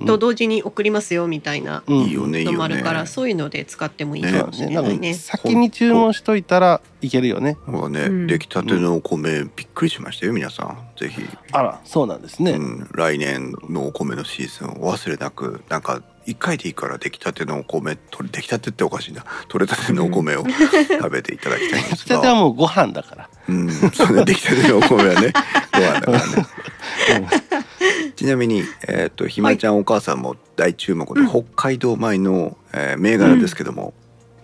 と同時に送りますよみたいなのも。あるから、そういうので使ってもいいねかもしれないね。先に注文しといたらいけるよね。そうだね、うん。出来たてのお米びっくりしましたよ皆さん。ぜひ、あらそうなんですね、うん、来年のお米のシーズンをお忘れなくなんか一回でいいから出来たてのお米取れ出来たてっておかしいな。取れたてのお米を食べていただきたいんですきたてはが、もうご飯だから。うん、そうね。出来たてのお米はね ご飯だからね。ちなみに、えー、とひまちゃんお母さんも大注目の北海道米の、えー銘柄ですけども、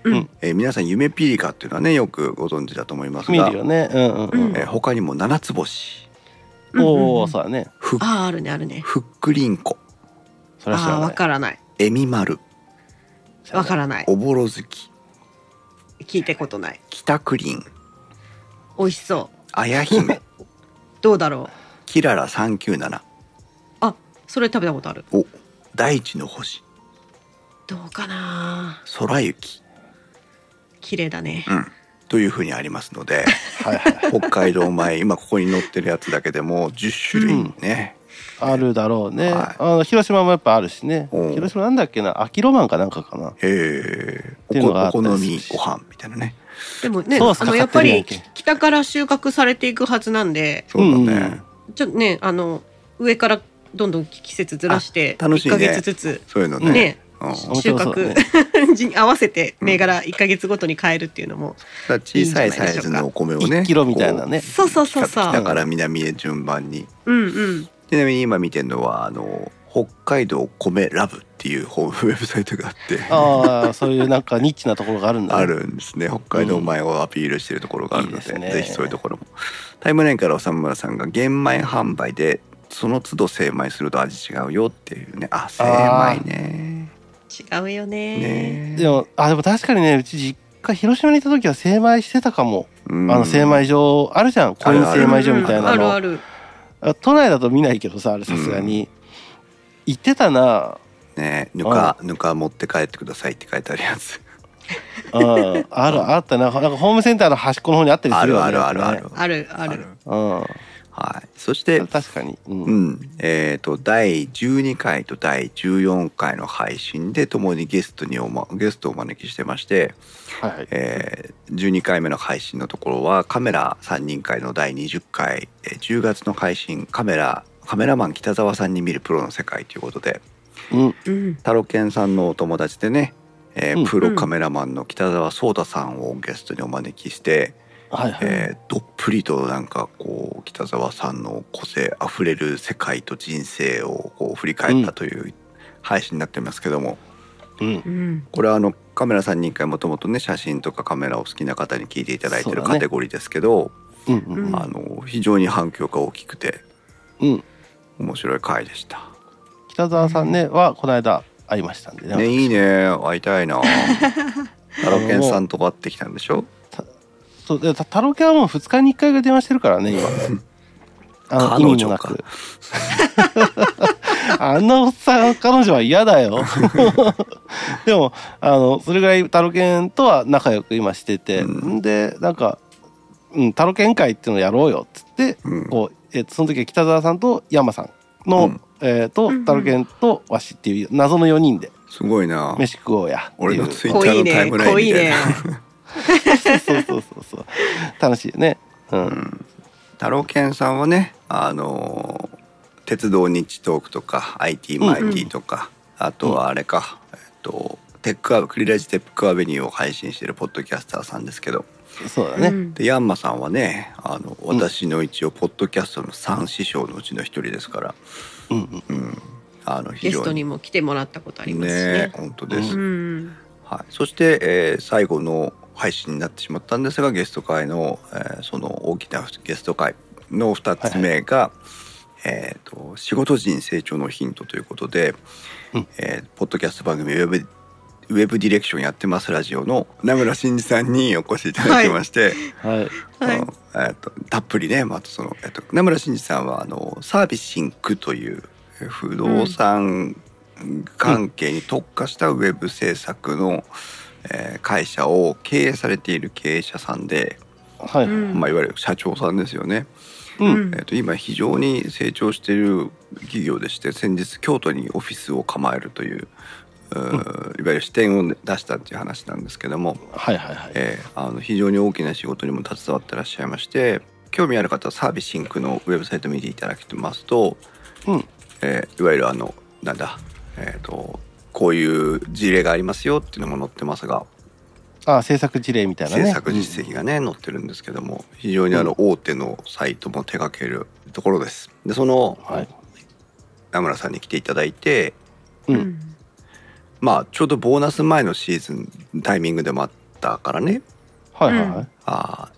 うん。うん。えー皆さん夢ピリカっていうのはねよくご存知だと思いますが。見るよね。うんうんうん、うん。えー他にも七つ星。うんうんうんおおそうだね。ふあああるねあるね。ふっくりんこ。ああわそれは知らない。からないえみまるわからないおぼろ月聞いたことない。北クリン美味しそう。あや姫 どうだろう。キララ397あそれ食べたことある。お大地の星どうかな。空雪、綺麗だね。うん、というふうにありますのではいはい北海道米今ここに載ってるやつだけでも10種類ね、あるだろうね、はい。あの広島もやっぱあるしね。広島なんだっけな？秋ロマンかなんかかな。へえていうのがあお好みご飯みたいなね。でもねあのやっぱり北から収穫されていくはずなんで。そうだね、ちょっとねあの上からどんどん季節ずらして1あ楽しいね。ヶ月ずつ。そういうのね。収穫。に合わせて銘柄1ヶ月ごとに変えるっていうのも、ら小さいサイズのお米をね1キロみたいなね。そうそうそうそう。北から南へ順番に。うんうんちなみに今見てるのはあの北海道米ラブっていう ホームウェブサイトがあって。ああそういうなんかニッチなところがあるんだ、ね、あるんですね。北海道米をアピールしてるところがあるので,、いいですね。ぜひそういうところも。タイムラインからおさむらさんが玄米販売でその都度精米すると味違うよっていうね。あ精米ね。違うよね。ね。でもあでも確かにねうち実家広島にいた時は精米してたかも、うん。あの精米所あるじゃん。コイン精米所みたいなの。あるある。あ都内だと見ないけどさあれさすがに、行ってたな。ねぬかぬか持って帰ってくださいって書いてあるやつ。うん。あるあったな。なんかホームセンターの端っこの方にあったりあるするよね。あるあるある。あるある。うんはい。そして確かに。うん、うん、えっ、と第12回と第14回の配信でともにゲストにお、ま、ゲストをお招きしてまして、はいはい。えー12回目の配信のところはカメラ3人会の第20回、えー10月の配信カメラカメラマン北澤さんに見るプロの世界ということでうん。うん。タロケンさんのお友達でね、えーうん。プロカメラマンの北澤壮太さんをゲストにお招きして、はいはい、えーどっぷりとなんかこう北澤さんの個性あふれる世界と人生をこう振り返ったという配信になってますけども、うん。うん。これはあのカメラ3人会もともとね写真とかカメラを好きな方に聞いていただいてるカテゴリーですけど、うんうんうん。あの非常に反響が大きくてうん。面白い回でした。北沢さんねはこの間会いましたんでねねいいね。会いたいな。タロケンさんと会ってきたんでしょ？そうでたタロケンはもう2日に1回が電話してるからね今。あの彼女意味もなく。あんなおっさん彼女は嫌だよ。でもあのそれぐらいタロケンとは仲良く今してて、うん。ん、でなんか、うん、タロケン会っていうのをやろうよっつって、うん。こうえその時は北沢さんと山さんの、うん。えーとタロケンとわしっていう謎の4人ですごいな。飯食おうや俺のツイッターの濃いねタイムライン濃いみたいな。ね そうそうそうそう。楽しいよね。うん、うん。タロケンさんはねあのー鉄道日トークとか IT マイティとか、あとはあれか、えっとテックアクリラジテックアベニューを配信してるポッドキャスターさんですけど。そうだね、うん。でヤンマさんはねあの私の一応ポッドキャストの三師匠のうちの一人ですから、うんうん。うん、あのゲ非常に。ストにも来てもらったことありますしね。ね本当です、うん。はい、そして、えー最後の配信になってしまったんですがゲスト会の、えーその大きなゲスト会の2つ目が、えーと「仕事人成長のヒント」ということで、うん。えーポッドキャスト番組ウェブウェブディレクションやってますラジオの名村真司さんにお越しいただきまして、はい。はい。とたっぷりね、まあ、そのえーと名村真司さんはあのサービシンクというえー不動産関係に特化したウェブ制作の、えー会社を経営されている経営者さんで、はい、うん。まあ、いわゆる社長さんですよね。うん。うん。えー、と今非常に成長している企業でして先日京都にオフィスを構えるといううーいわゆる支店を出したっていう話なんですけども、はいはいはい。えーあの非常に大きな仕事にも携わってらっしゃいまして興味ある方はサービスシンクのウェブサイト見ていただきますと、うん。えーいわゆるあのなんだえっ、とこういう事例がありますよっていうのも載ってますが。あ制作事例みたいなね。制作実績がね、載ってるんですけども非常にあの大手のサイトも手掛けるところです。でそのうんはい。名村さんに来ていただいてううん。んまあちょうどボーナス前のシーズンタイミングでもあったからね。はいはいはい。あー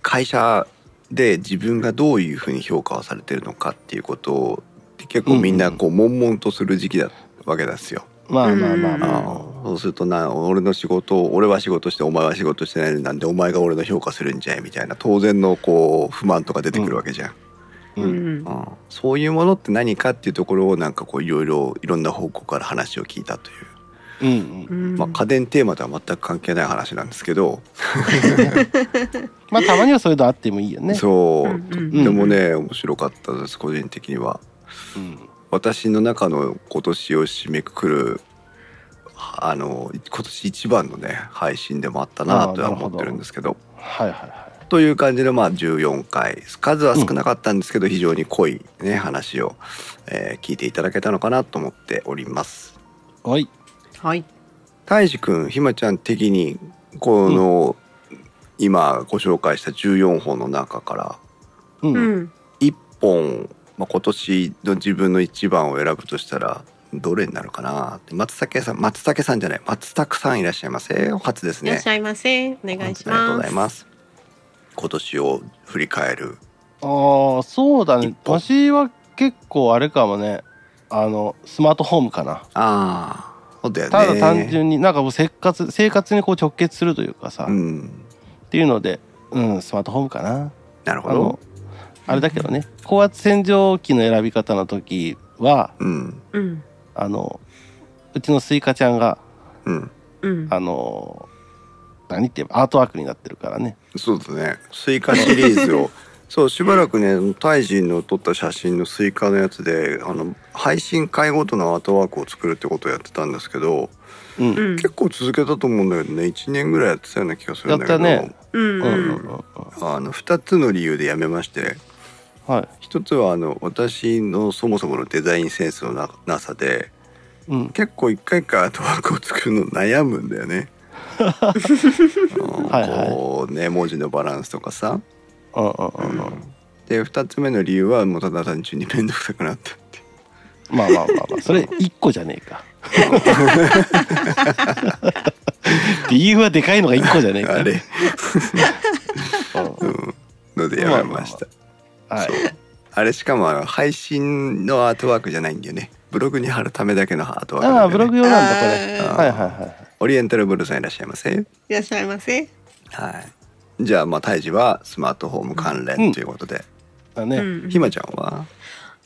会社で自分がどういうふうに評価をされてるのかっていうことを結構みんなこう悶々とする時期だわけですよ。まあまあまあうん。まあそうするとな俺の仕事を俺は仕事してお前は仕事してないなんでお前が俺の評価するんじゃいみたいな当然のこう不満とか出てくるわけじゃん。ううん。んうん。そういうものって何かっていうところをなんかこういろいろいろんな方向から話を聞いたという。うんうん。うん。まあ、家電テーマとは全く関係ない話なんですけど、まあたまにはそういうのあってもいいよね。そう、うんうん。とってもね面白かったです個人的には。うん私の中の今年を締めくくるあの今年一番のね配信でもあったなとは思ってるんですけど。はいはいはという感じでまあ14回。数は少なかったんですけど、非常に濃いね話を、えー聞いていただけたのかなと思っております。いはい。はい。たいじくんひまちゃん的にこの、今ご紹介した14本の中からうん、うん。1本、まあ、今年の自分の一番を選ぶとしたらどれになるかなって。松竹さん松竹さんじゃない。松竹さんいらっしゃいませ。初ですね。いらっしゃいませ。お願いしありがとうごますざいます。今年を振り返る。ああそうだね。私は結構あれかもね。あのスマートホームかな。ああそうだよね。ただ単純になんかもう生活生活にこう直結するというかさ、っうん。ていうのでうんスマートホームかな。なるほどあれだけどね。高圧洗浄機の選び方の時はうん。うんあのうちのスイカちゃんがうん。うん。あの何って言えばアートワークになってるからね。そうですね。スイカシリーズを。そうしばらくねタイ人の撮った写真のスイカのやつであの配信回ごとのアートワークを作るってことをやってたんですけどうん、うん。結構続けたと思うんだけどね1年ぐらいやってたような気がするんだけど。やったね。うんうんうんうん。うんあの2つの理由でやめましてはい。一つはあの私のそもそものデザインセンスのななさでうん。結構一回一回アートワークを作るの悩むんだよね。こうね文字のバランスとかさ。うんうんうんうん。で2つ目の理由はもうただ単純に面倒くさくなったってまあまあまあまあそれ一個じゃねえか。理由はでかいのが一個じゃねえか。あれ。うん。のでやめました。はい。あれしかもあの配信のアートワークじゃないんだよね。ブログに貼るためだけのアートワークね。ああブログ用なんだこれ。はいはいはいオリエンタルブルーさんいらっしゃいませ？いらっしゃいませ。はい。じゃあまあ胎児はスマートフォーム関連ということで、だね、うん。ひまちゃんは？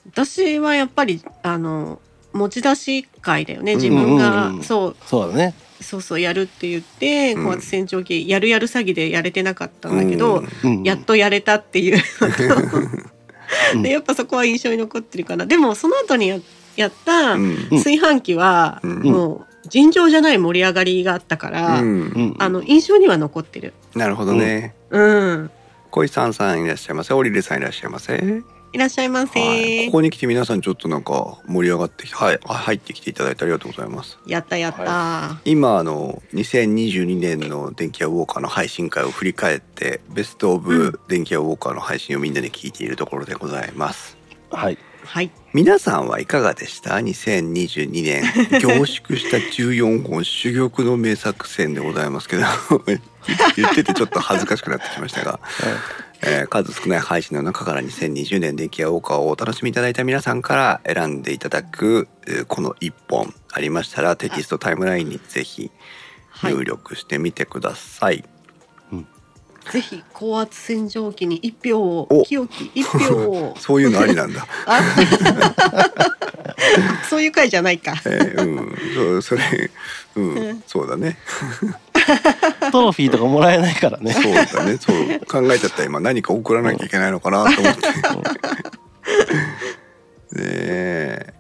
私はやっぱりあの持ち出し会だよね自分うんうんがうん。そう。そうだねそうそうやるって言ってうん。高圧洗浄機やるやる詐欺でやれてなかったんだけど、やっとやれたっていう。うん。でやっぱそこは印象に残ってるかな。でもその後にややったうん。炊飯器はうん。もう尋常じゃない盛り上がりがあったから、あの印象には残ってる。なるほどね。うん。小井さんさんいらっしゃいませ？オリレさんいらっしゃいませ？いらっしゃいませ、はい、ここに来て皆さんちょっとなんか盛り上がってきて、はい、あ入ってきていただいてありがとうございます。やったやった、今あの2022年の電気屋ウォーカーの配信会を振り返ってベストオうブ電気屋ウォーカーの配信をみんなで聞いているところでございます。はい。はい。皆さんはいかがでした？2022年。凝縮した14本珠玉の名作戦でございますけど。言っててちょっと恥ずかしくなってきましたが、えー数少ない配信の中から2020年電気やウォーカーをお楽しみいただいた皆さんから選んでいただく、えーこの1本ありましたらテキストタイムラインにぜひ入力してみてください。ぜひ高圧洗浄機に一票をお。清き一票を。そういうのありなんだ。あ そういう回じゃないか。えーうん、そうそれ、うん、うん。そうだね。トロフィーとかもらえないからね。そうだね。そう考えちゃった今何か送らなきゃいけないのかなと思って。ねえ。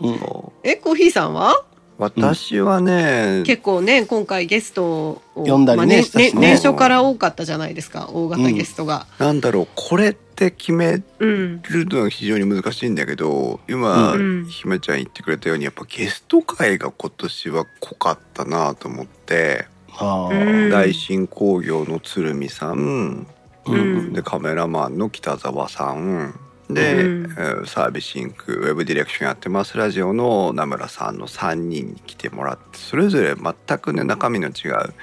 うん。えコーヒーさんは？私はね、結構ね今回ゲストを呼んだりねまあね年初から多かったじゃないですか大型ゲストが。なんだろうこれって決めうん、るのは非常に難しいんだけど今、うん。ひまちゃん言ってくれたようにやっぱゲスト会が今年は濃かったなと思って、あうん。ー大新工業の鶴見さん、うん。でカメラマンの北沢さんで、うん。えーサービスインクウェブディレクションやってます。ラジオの名村さんの3人に来てもらってそれぞれ全くね中身の違う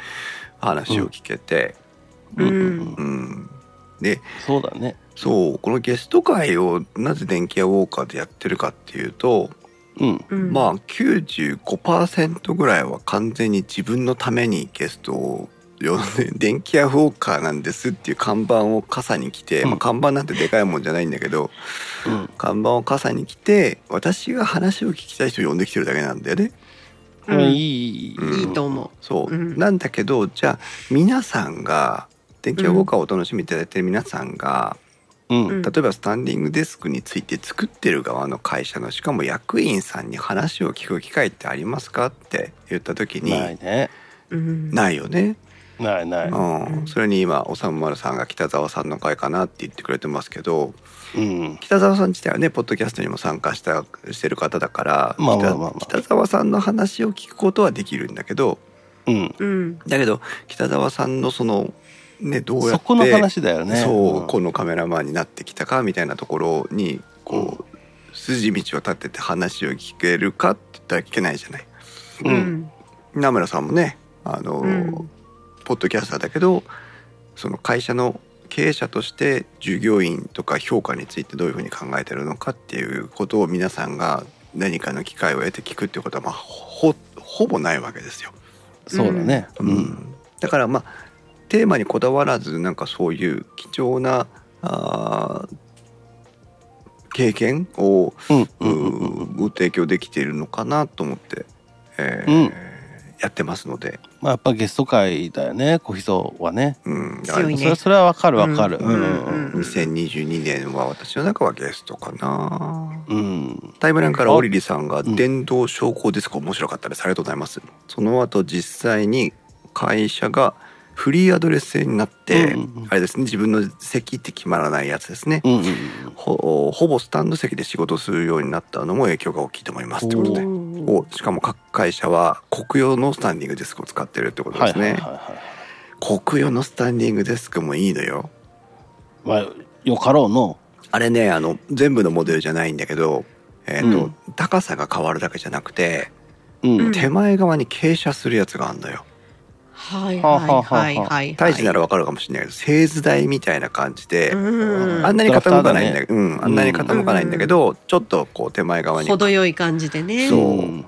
話を聞けて、うん。うん。うん。でそうだね。そうこのゲスト会をなぜ電気屋ウォーカーでやってるかっていうと、うん。うん、まあ95%ぐらいは完全に自分のためにゲストを 電気屋ウォーカーなんですっていう看板を傘に来て、うん。まあ、看板なんてでかいもんじゃないんだけどうん。看板を傘に来て私が話を聞きたい人を呼んできてるだけなんだよね。うん。うん。いい、うん。いいと思そう、うん。なんだけどじゃあ皆さんが電気予報課をお楽しみいただいてる皆さんが、うん。うん。例えばスタンディングデスクについて作ってる側の会社のしかも役員さんに話を聞く機会ってありますかって言った時にないね。ないよね。ないない、うん、それに今おさむまるさんが北澤さんの会かなって言ってくれてますけどうん、北澤さん自体はねポッドキャストにも参加したしてる方だから、まあまあまあまあ。北北澤さんの話を聞くことはできるんだけどうん、うん。だけど北澤さんのそのねどうやってそこの話だよね。そう、ん。このカメラマンになってきたかみたいなところにこう、筋道を立てて話を聞けるかって言ったら聞けないじゃない。ううん。ん。名村さんもねあの、うんポッドキャスターだけどその会社の経営者として従業員とか評価についてどういうふうに考えてるのかっていうことを皆さんが何かの機会を得て聞くっていうことはまあほほぼないわけですよ。そうだね。う。うんんだからまあテーマにこだわらずなんかそういう貴重なあー経験を、うん。ううん。うん。ご提供できているのかなと思って、えーうんやってますので、まあ、やっぱゲスト会だよね、小秘蔵はね。うん、強いねそれ、それはわかるわかる。ううんん。うんうん2022年は私の中はゲストかな。うん。タイムラインからオリリさんがうん電動昇降ディスク面白かったです。ありがとうございます。その後実際に会社がフリーアドレス制になって、うんうんうんあれですね自分の席って決まらないやつですね。うん。うん。ほほぼスタンド席で仕事をするようになったのも影響が大きいと思いますってことで。おおしかも各会社は国用のスタンディングデスクを使ってるってことはいですね。はいはいはい。国用のスタンディングデスクもいいのよ。まあ、よかろうの。あれねあの全部のモデルじゃないんだけど、えーとうん高さが変わるだけじゃなくてうん。うん手前側に傾斜するやつがあるのよ。はいはいはいはい。大事ならわかるかもしれないけど製図台みたいな感じで、うん。あんなに傾かないんだけど、うん、あんなにうん傾かないんだけど、ちょっとこう手前側に程よい感じでね。そううん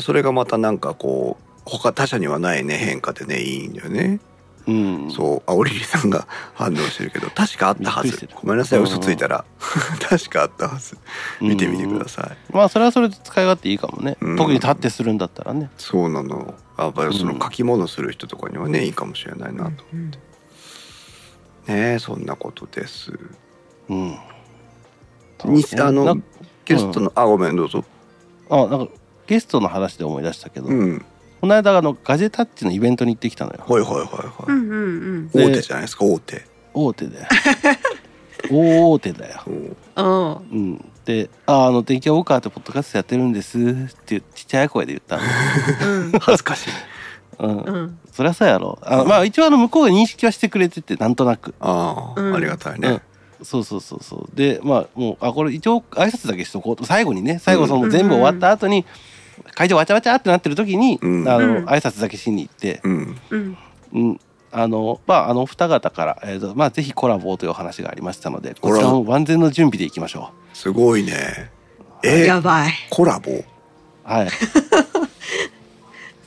それがまたなんかこう他他社にはないね変化でねいいんだよね。うん。そうあオリリさんが反応してるけど確かあったはず。ごめんなさい嘘ついたら。確かあったはず。うん。見てみてください、まあ、それはそれで使い勝手いいかもね。うん。特に立ってするんだったらね。そうなの。やっぱりその書き物する人とかにはねいいかもしれないなと、うん。ねえそんなことです。うん。にあのなゲストの、あごめんどうぞ。あ、なんか、ゲストの話で思い出したけど、うんこの間、あの、ガジェタッチのイベントに行ってきたのよ。はいはいはいはい、うんうんうん。で大手じゃないですか？大手大手だよ。大手だよ。おうん。うん。で、あ、あの、電気ウォーカーってポッドキャストやってるんですってちっちゃい声で言ったうん。恥ずかしいの。うん。うん。そりゃそうやろ。あのまあ、一応あの、向こうが認識はしてくれてて、なんとなく。ああ、うんありがたいねうん、そうそうそうそうでまあもうあこれ一応挨拶だけしとこうと最後にね最後その全部終わった後に、会場わちゃわちゃってなってる時に、うん。あのうん。挨拶だけしに行って、うん。あのまああのお二方から、えーとまあ、ぜひコラボというお話がありましたのでこちらも万全の準備でいきましょすごいね。えやばい。コラボ？う。はい、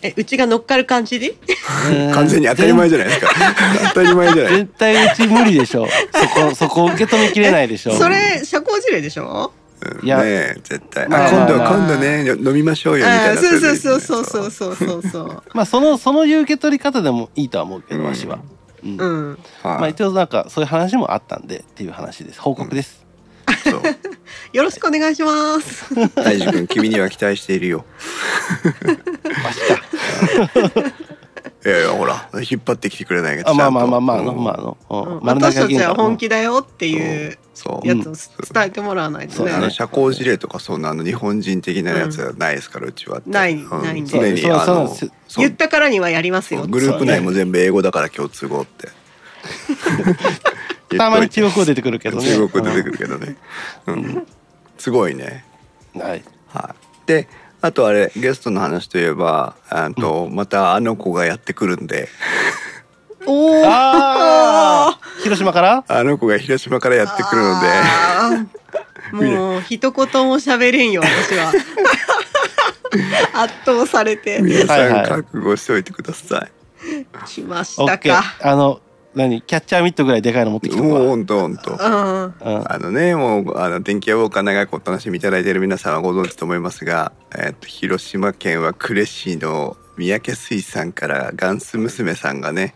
え、うちが乗っかる感じで完全に当たり前じゃないですか。当たり前じゃない。絶対うち無理でしょ。そこそこ受け止めきれないでしょ。それ、社交辞令でしょ？うんいやねえ絶対、まああ今度まあ今度ね飲みましょうよみたいなそうそうそうそそうそうそうそうそう。まあそのそのいう受け取り方でもいいとは思うけど、わしは、うん。うん。はい。まあ一応なんかそういう話もあったんでっていう話です。報告です、そう。よろしくお願いします。大樹君君には期待しているよ。わしかいやいやほら引っ張ってきてくれないけどあまあまあまあまああちゃんとのまああの、うん。うん。丸投私たちは本気だよっていうそう。やつを伝えてもらわないとね。そう社交辞令とかそんなあの日本人的なやつはないですから、うちはって。ないうん。ないんで。常にそうあの言ったからにはやりますよ。グループ内も全部英語だから共通語って。たまに中国語出てくるけどね。中国語出てくるけどね、うん、すごいね。うんはい。はい。であとあれゲストの話といえばあと、またあの子がやってくるんで。おお。広島から？あの子が広島からやってくるので。もう一言も喋れんよ私は。圧倒されて。皆さんはいはい。覚悟しておいてください、きましオッケー。たか。あの何キャッチャーミットぐらいでかいの持ってきたもうわほんとほんと。あのねもうあの電気屋ウォーカー長くお楽しみいただいている皆さんはご存知と思いますが、えっと広島県は呉市の三宅水産からガンス娘さんがね、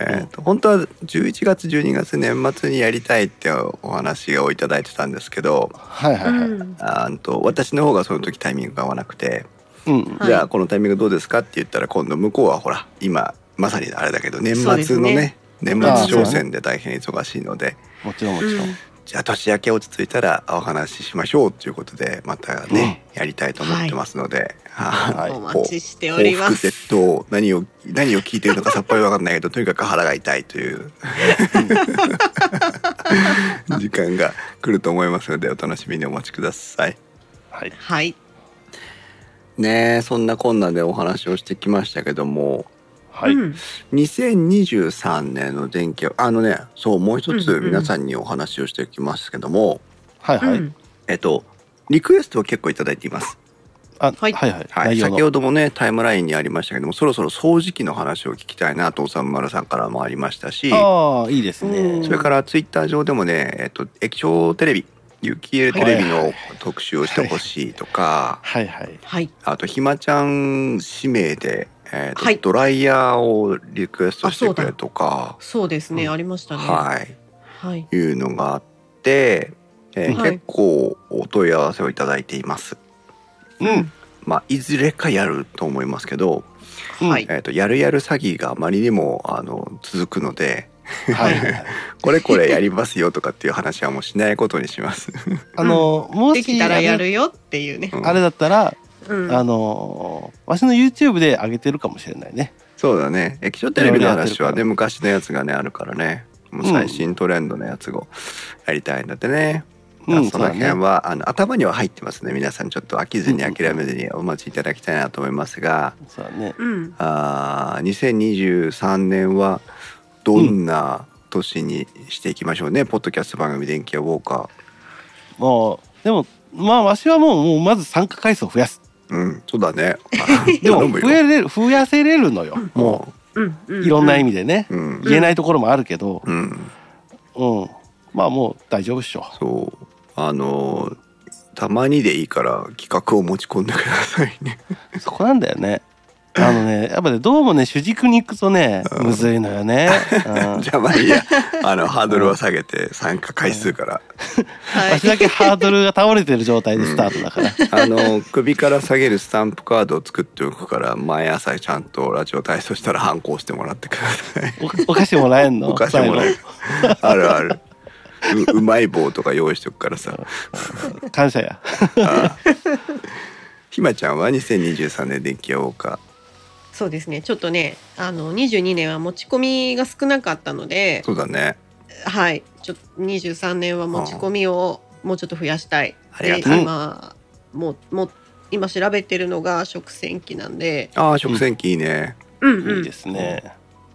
えっと本当は11月12月年末にやりたいってお話をいただいてたんですけどはいはいはい、うん。あんと私の方がその時タイミングが合わなくて、うん。はい。じゃあこのタイミングどうですかって言ったら今度向こうはほら今まさにあれだけど年末のね年末商戦で大変忙しいので。もちろんもちろん、じゃあ年明け落ち着いたらお話ししましょうということでまたね、やりたいと思ってますので、はい。お待ちしております。何を何を聞いてるのかさっぱり分かんないけどとにかく腹が痛いという。時間が来ると思いますのでお楽しみにお待ちください。はい。はい。ねえそんなこんなでお話をしてきましたけどもはい、うん。2023年の電気あのねそうもう一つ皆さんにお話をしておきますけども、はいはい、うん。えっとリクエストを結構いただいています。あははいいはい、はい、内容の。先ほどもねタイムラインにありましたけどもそろそろ掃除機の話を聞きたいなとおさんまるさんからもありましたしああいいですね、うん。それからツイッター上でもね、えっと、液晶テレビ有機 EL テレビの特集をしてほしいとか、はいはい。はい。あとひまちゃん指名で、えっとはい。ドライヤーをリクエストしてくれとか、そうですね、うん。ありましたね。はい、はい。いうのがあって、えーはい。結構お問い合わせをいただいています。うん。まあ、いずれかやると思いますけど、うん。はい。えー、とやるやる詐欺があまりにもあの続くのではい。これこれやりますよとかっていう話はもうしないことにします。あのもしできたらやるよっていうね、うん。あれだったら、うん、あのわしの YouTube で上げてるかもしれないね。そうだね。液晶テレビの話はね昔のやつがねあるからね。もう最新トレンドのやつをやりたいんだってね。うんそのそうだね。辺は、あの頭には入ってますね。皆さんちょっと飽きずに諦めずにお待ちいただきたいなと思いますが、そうだね。うん。あー2023年はどんな年にしていきましょうね、ポッドキャスト番組「電気屋ウォーカもうでもまあわしはもうもうまず参加回数を増やす。ー」うんそうだね。でも 増えれる増やせれるのよ。もういろんな意味味でね、うん。言えないところもあるけど。うん。うん。まあもう大丈夫っしょ。そう。あのーたまにでいいから企画を持ち込んでくださいね。そこなんだよねあのねやっぱねどうもね主軸に行くとねうん。むずいのよね、うん。じゃあまあいいや。あのハードルを下げて参加回数から。はい。わしだけハードルが倒れてる状態でスタートだから、あの首から下げるスタンプカードを作っておくから毎朝ちゃんとラジオ体操したら反抗してもらってください。おお菓子もらえんの？お菓子もらえる。あるある。ううまい棒とか用意しておくからさ。感謝や。ひまちゃんは2023年電気屋ウォーカそうですね。ちょっとねあの22年は持ち込みが少なかったのでーそうだね。はい。ちょっと23年は持ち込みをもうちょっと増やしたい。ありがたい。で今もうもう今調べてるのが食洗機なんで。ああ食洗機いいね、うん。うん。いいですね、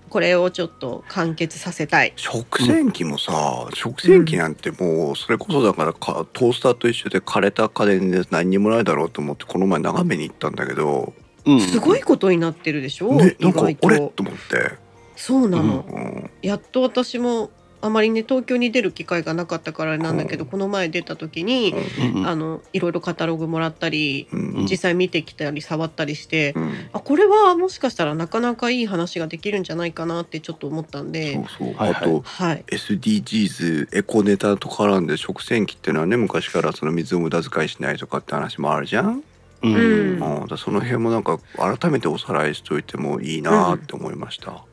これをちょっと完結させたい。食洗機もさ、食洗機なんてもうそれこそだからかトースターと一緒で枯れた家電で何にもないだろうと思ってこの前眺めに行ったんだけど、うん、すごいことになってるでしょ、ねなんか意外俺とと思って、そうなの、うん、やっと私もあまりね東京に出る機会がなかったからなんだけど、うん。この前出た時に、うんうんあのいろいろカタログもらったり、うんうん。実際見てきたり触ったりして、うん。あこれはもしかしたらなかなかいい話ができるんじゃないかなってちょっと思ったんでそうそう、はいはい。あとはい、SDGs エコネタと絡んで食洗機っていうのはね昔からその水を無駄遣いしないとかって話もあるじゃん、うん。うん。その辺もなんか改めておさらいしといてもいいなって思いました、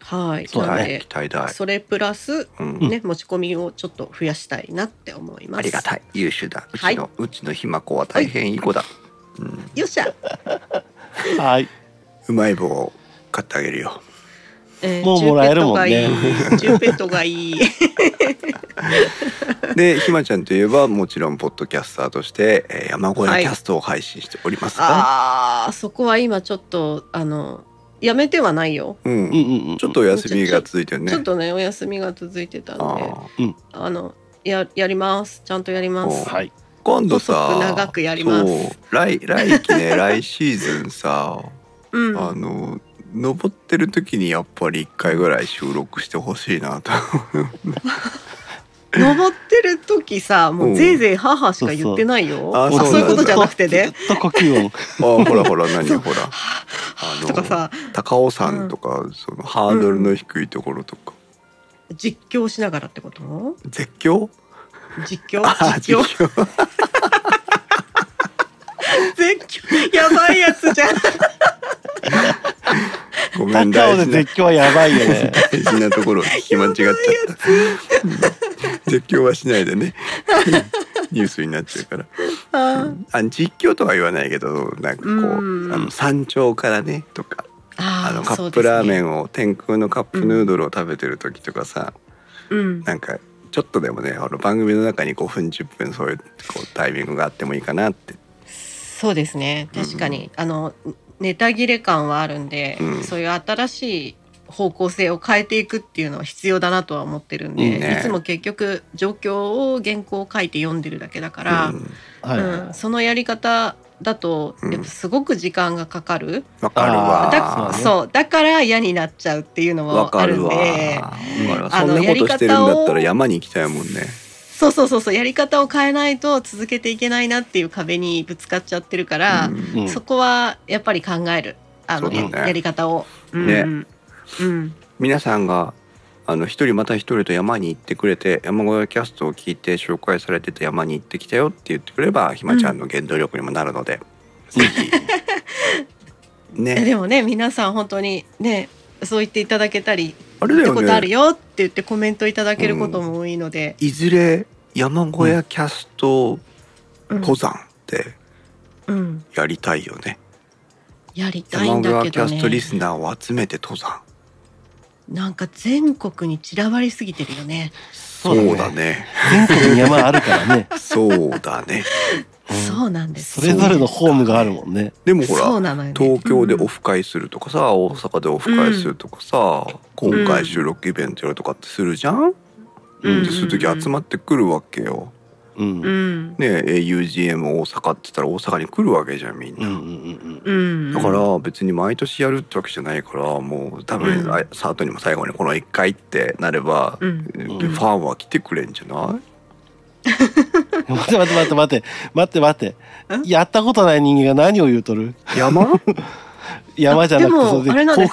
はい、そうだね。なので期待大、それプラスうん。ね、持ち込みをちょっと増やしたいなって思います。ありがたい。優秀だ。うちの、はい。うちのひま子は大変いい子だ、うん、よっしゃ、はい。うまい棒を買ってあげるよえーもうもらえるもんね。ジューペットがいい。でひまちゃんといえばもちろんポッドキャスターとして、えー山小屋キャストを配信しておりますが、あーそこは今ちょっとあのやめてはないよ、うん。うんうんうん。ちょっとお休みが続いてるね。ちょっとねお休みが続いてたんで。ああのややります。ちゃんとやります。おはい。今度さ長くやります。来来期ね来シーズンさうん。あの登ってる時にやっぱり一回ぐらい収録してほしいなと。登ってる時さもうぜいぜい母しか言ってないよ、ああそうそういうことじゃなくてね。ずっと呼吸音あほらほら何？ほら。あ とかさ。高尾山とか、そのハードルの低いところとか、実況しながらってこと？絶叫実況？あ実況？況絶叫やばいやつじゃん。ごめん高尾で絶叫はやばいよね。大事なところを聞き間違っちゃったうん絶叫はしないでね。ニュースになっちゃうから。ああ実況とは言わないけどなんかこううん。あの山頂からねとか。あのーカップラーメンンを、天空のカップヌードルを食べてる時とかさ、うん。なんかちょっとでもねあの番組の中に5分10分そういうこうタイミングがあってもいいかなってそうですね。確かに、あのネタ切れ感はあるんで、うん。そういう新しい方向性を変えていくっていうのは必要だなとは思ってるんで、いいね。つも結局状況を原稿を書いて読んでるだけだから、うん。はい、うん。そのやり方だとうん。やっぱすごく時間がかかる、わかるわ。だそうだから嫌になっちゃうっていうのわもあるんかるわ。であのそんなことしてるんだったらやり方を山に行きたいもんねそうそうそうそうやり方を変えないと続けていけないなっていう壁にぶつかっちゃってるから、うんうん。そこはやっぱり考えるあの、ね。ややり方を。ね。うんうん。皆さんがあの一人また一人と山に行ってくれて山小屋キャストを聞いて紹介されてた山に行ってきたよって言ってくれればひまちゃんの原動力にもなるので、ぜひ。え ねでもね皆さん本当にねそう言っていただけたりあれだよ行ったことあるねよって言ってコメントいただけることも多いので、いずれ山小屋キャストうん登山ってうんやりたいよね、やりたい山んだけど小屋キャストリねスナーを集めて登山。なんか全国に散らばりすぎてるよね。そうだね。全国に山あるからね、そうだね。うんそうなんですそれぞれのホームがあるもんね。でもほらそうなのよね。東京でうんオフ会するとかさ、大阪でオフ会するとかさ、今回収録イベントやるとかってするじゃん、うん。でそういう時集まってくるわけよ。うん。ううんんね UGM 大阪って言ったら大阪に来るわけじゃんみんな。うんうんうんだから別に毎年やるってわけじゃないからもう多分、うん。あさ後にも最後にこの1回ってなれば、うん。でファンは来てくれんじゃない？待て待て待って待って。待って待って。ん？やったことない人間が何を言うとる？山？山じゃなくてでもそあれなんです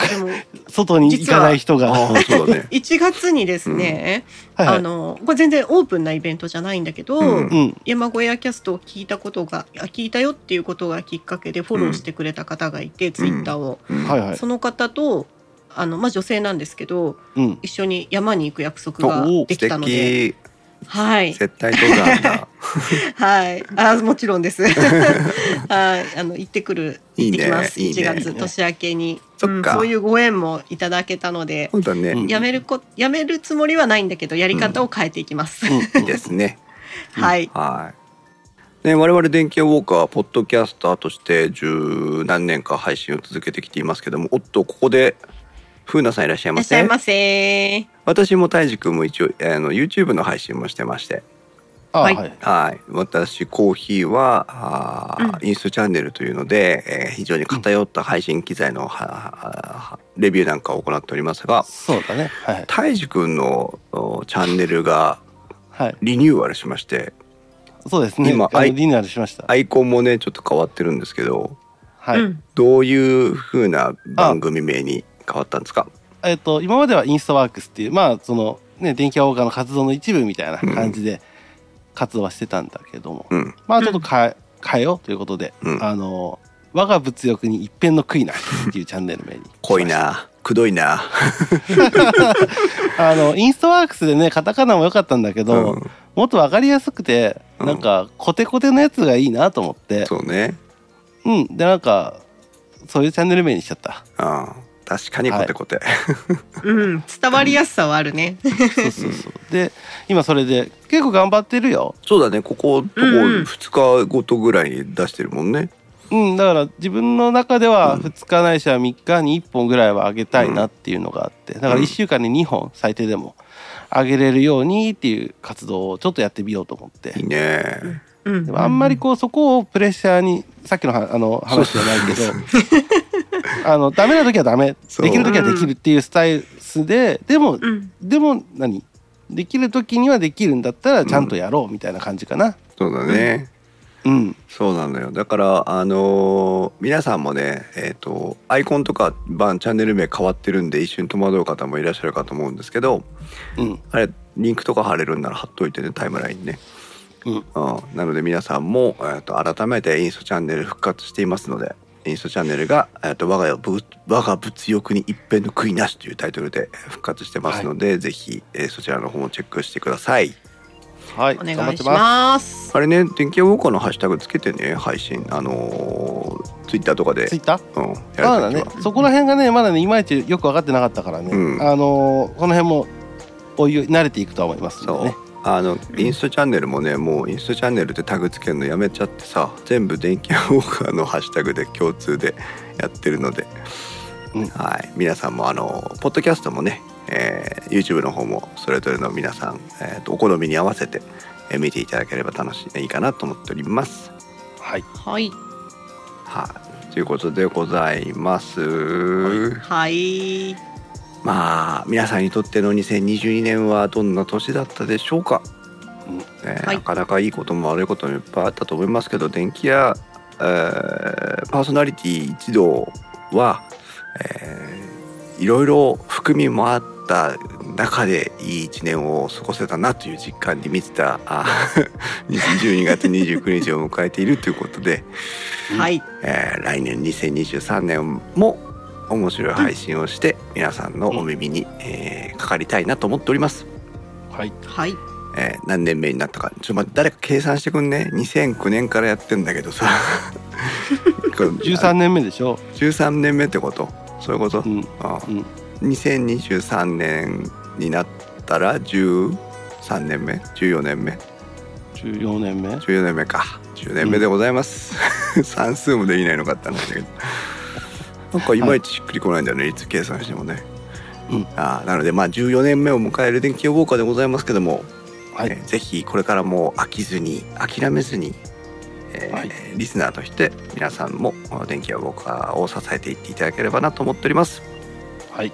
外に行かない人が。ああそうだね。1月にですね、はいはい。あのこれ全然オープンなイベントじゃないんだけど、うん。うん。山小屋キャストを聞いたことがあ聞いたよっていうことがきっかけでフォローしてくれた方がいて、ツイッターを、うん。はいはい。その方とあの、まあ、女性なんですけどうん。一緒に山に行く約束がおでき素たので敵はい。絶対登山だ。はい。あもちろんです。はい。あの行ってくるいいね。行ってきます。いいね。1月年明けに。そっか。うんそういうご縁もいただけたのでそうだね。うんやめるこやめるつもりはないんだけどやり方を変えていきます、うん。いいですね。はい。はい。ね、我々電気屋ウォーカーはポッドキャスターとして十何年か配信を続けてきていますけどもおっとここで風奈さんいらっしゃいいらませっしゃいませ。私もたいじくんも一応あの YouTube の配信もしてまして。はい。あはい。はい。私コーヒーはあー、インストチャンネルというので、えー非常に偏った配信機材のははレビューなんかを行っておりますが。そうだね。はい。たいじくんのおチャンネルがはい。リニューアルしまして。そうですね。今アイリニューアルしました。アイコンもねちょっと変わってるんですけど。はい、うん。どういう風な番組名に変わったんですか？えっと今まではインストワークスっていうまあそのね電気屋ウォーカーの活動の一部みたいな感じで活動はしてたんだけども、うん。まあちょっと変え変えようということで、うん。あの我が物欲に一片の悔いなしっていうチャンネル名に。濃いなくどいな。あのインストワークスでねカタカナも良かったんだけど、うん。もっと分かりやすくてうん。なんかコテコテのやつがいいなと思って。そうね。うん。でなんかそういうチャンネル名にしちゃった。あ確かにコテコテ、うん、伝わりやすさはあるね。そうそうそう で今それで結構頑張ってるよ。そうだね。こことこうんうん。2日ごとぐらいに出してるもんね。うんだから自分の中ではうん。2日ないしは3日に1本ぐらいは上げたいなっていうのがあってだから1週間に2本最低でも上げれるようにっていう活動をちょっとやってみようと思って。いいね。うん。でもあんまりこうそこをプレッシャーにさっきのはあの話じゃないけどあのダメな時はダメ。できる時はできるっていうスタイルででもうん。でも何？できる時にはできるんだったらちゃんとやろうみたいな感じかな。そうだね、うん。そうなのよ。だからあのー皆さんもねえっ、とアイコンとか版チャンネル名変わってるんで一瞬戸惑う方もいらっしゃるかと思うんですけどうん。あれリンクとか貼れるんなら貼っといてねタイムラインにね、うん。うん、なので皆さんも、えー、と改めてインストチャンネル復活していますのでインストチャンネルが「えー、と我が我が物欲に一片の悔いなし」というタイトルで復活してますので、ぜひ、えーそちらの方もチェックしてください。はいお願いし頑張ってまます。あれね電気屋ウォーカーのハッシュタグつけてね配信あのー、ツイッターとかで。すツイッター？うん、まはだねそこら辺がねまだねいまいちよく分かってなかったからね、うん。あのーこの辺もおい慣れていくとは思いますのそう、でねあのインストチャンネルもねもうインストチャンネルってタグつけるのやめちゃってさ全部電気屋ウォーカーのハッシュタグで共通で やってるので、うんはい皆さんもあのポッドキャストもね、えー YouTube の方もそれぞれの皆さん、えーとお好みに合わせて、えー見ていただければ楽しいいいかなと思っております。はいはいはい、ということでございます。はい。まあ皆さんにとっての2022年はどんな年だったでしょうか、うん。ねはい。なかなかいいことも悪いこともいっぱいあったと思いますけど電気屋、えーパーソナリティ一同は、えーいろいろ含みもあった中でいい一年を過ごせたなという実感に満ちたあ 12月29日を迎えているということで、はい。えー来年2023年も面白い配信をして皆さんのお耳に、えーかかりたいなと思っております、はい。はい。えー何年目になったか。ちょっと待って誰か計算してくんね。2009年からやってんだけどさ。これ13年目でしょ。13年目ってこと？そういうこと、うん。あうん。2023年になったら13年目？14年目？14年目。14年目か。10年目でございます、算数もできないのかって話だけどなんかいまいちしっくりこないんだよね、い。つ計算してもね、うん。あーなのでまあ14年目を迎える電気予防課でございますけども、はい。えーぜひこれからも飽きずに諦めずに、えーはい。リスナーとして皆さんも電気予防課を支えていっていただければなと思っております。はい。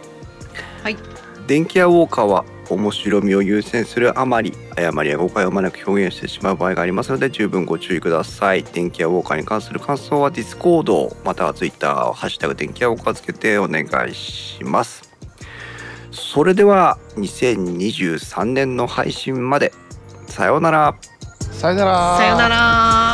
電気屋ウォーカーは面白みを優先するあまり誤りや誤解を招く表現してしまう場合がありますので十分ご注意ください。電気屋ウォーカーに関する感想はディスコードまたはツイッターハッシュタグ電気屋ウォーカーつけてお願いします。それでは2023年の配信まで。さようなら。さよなら。さよなら。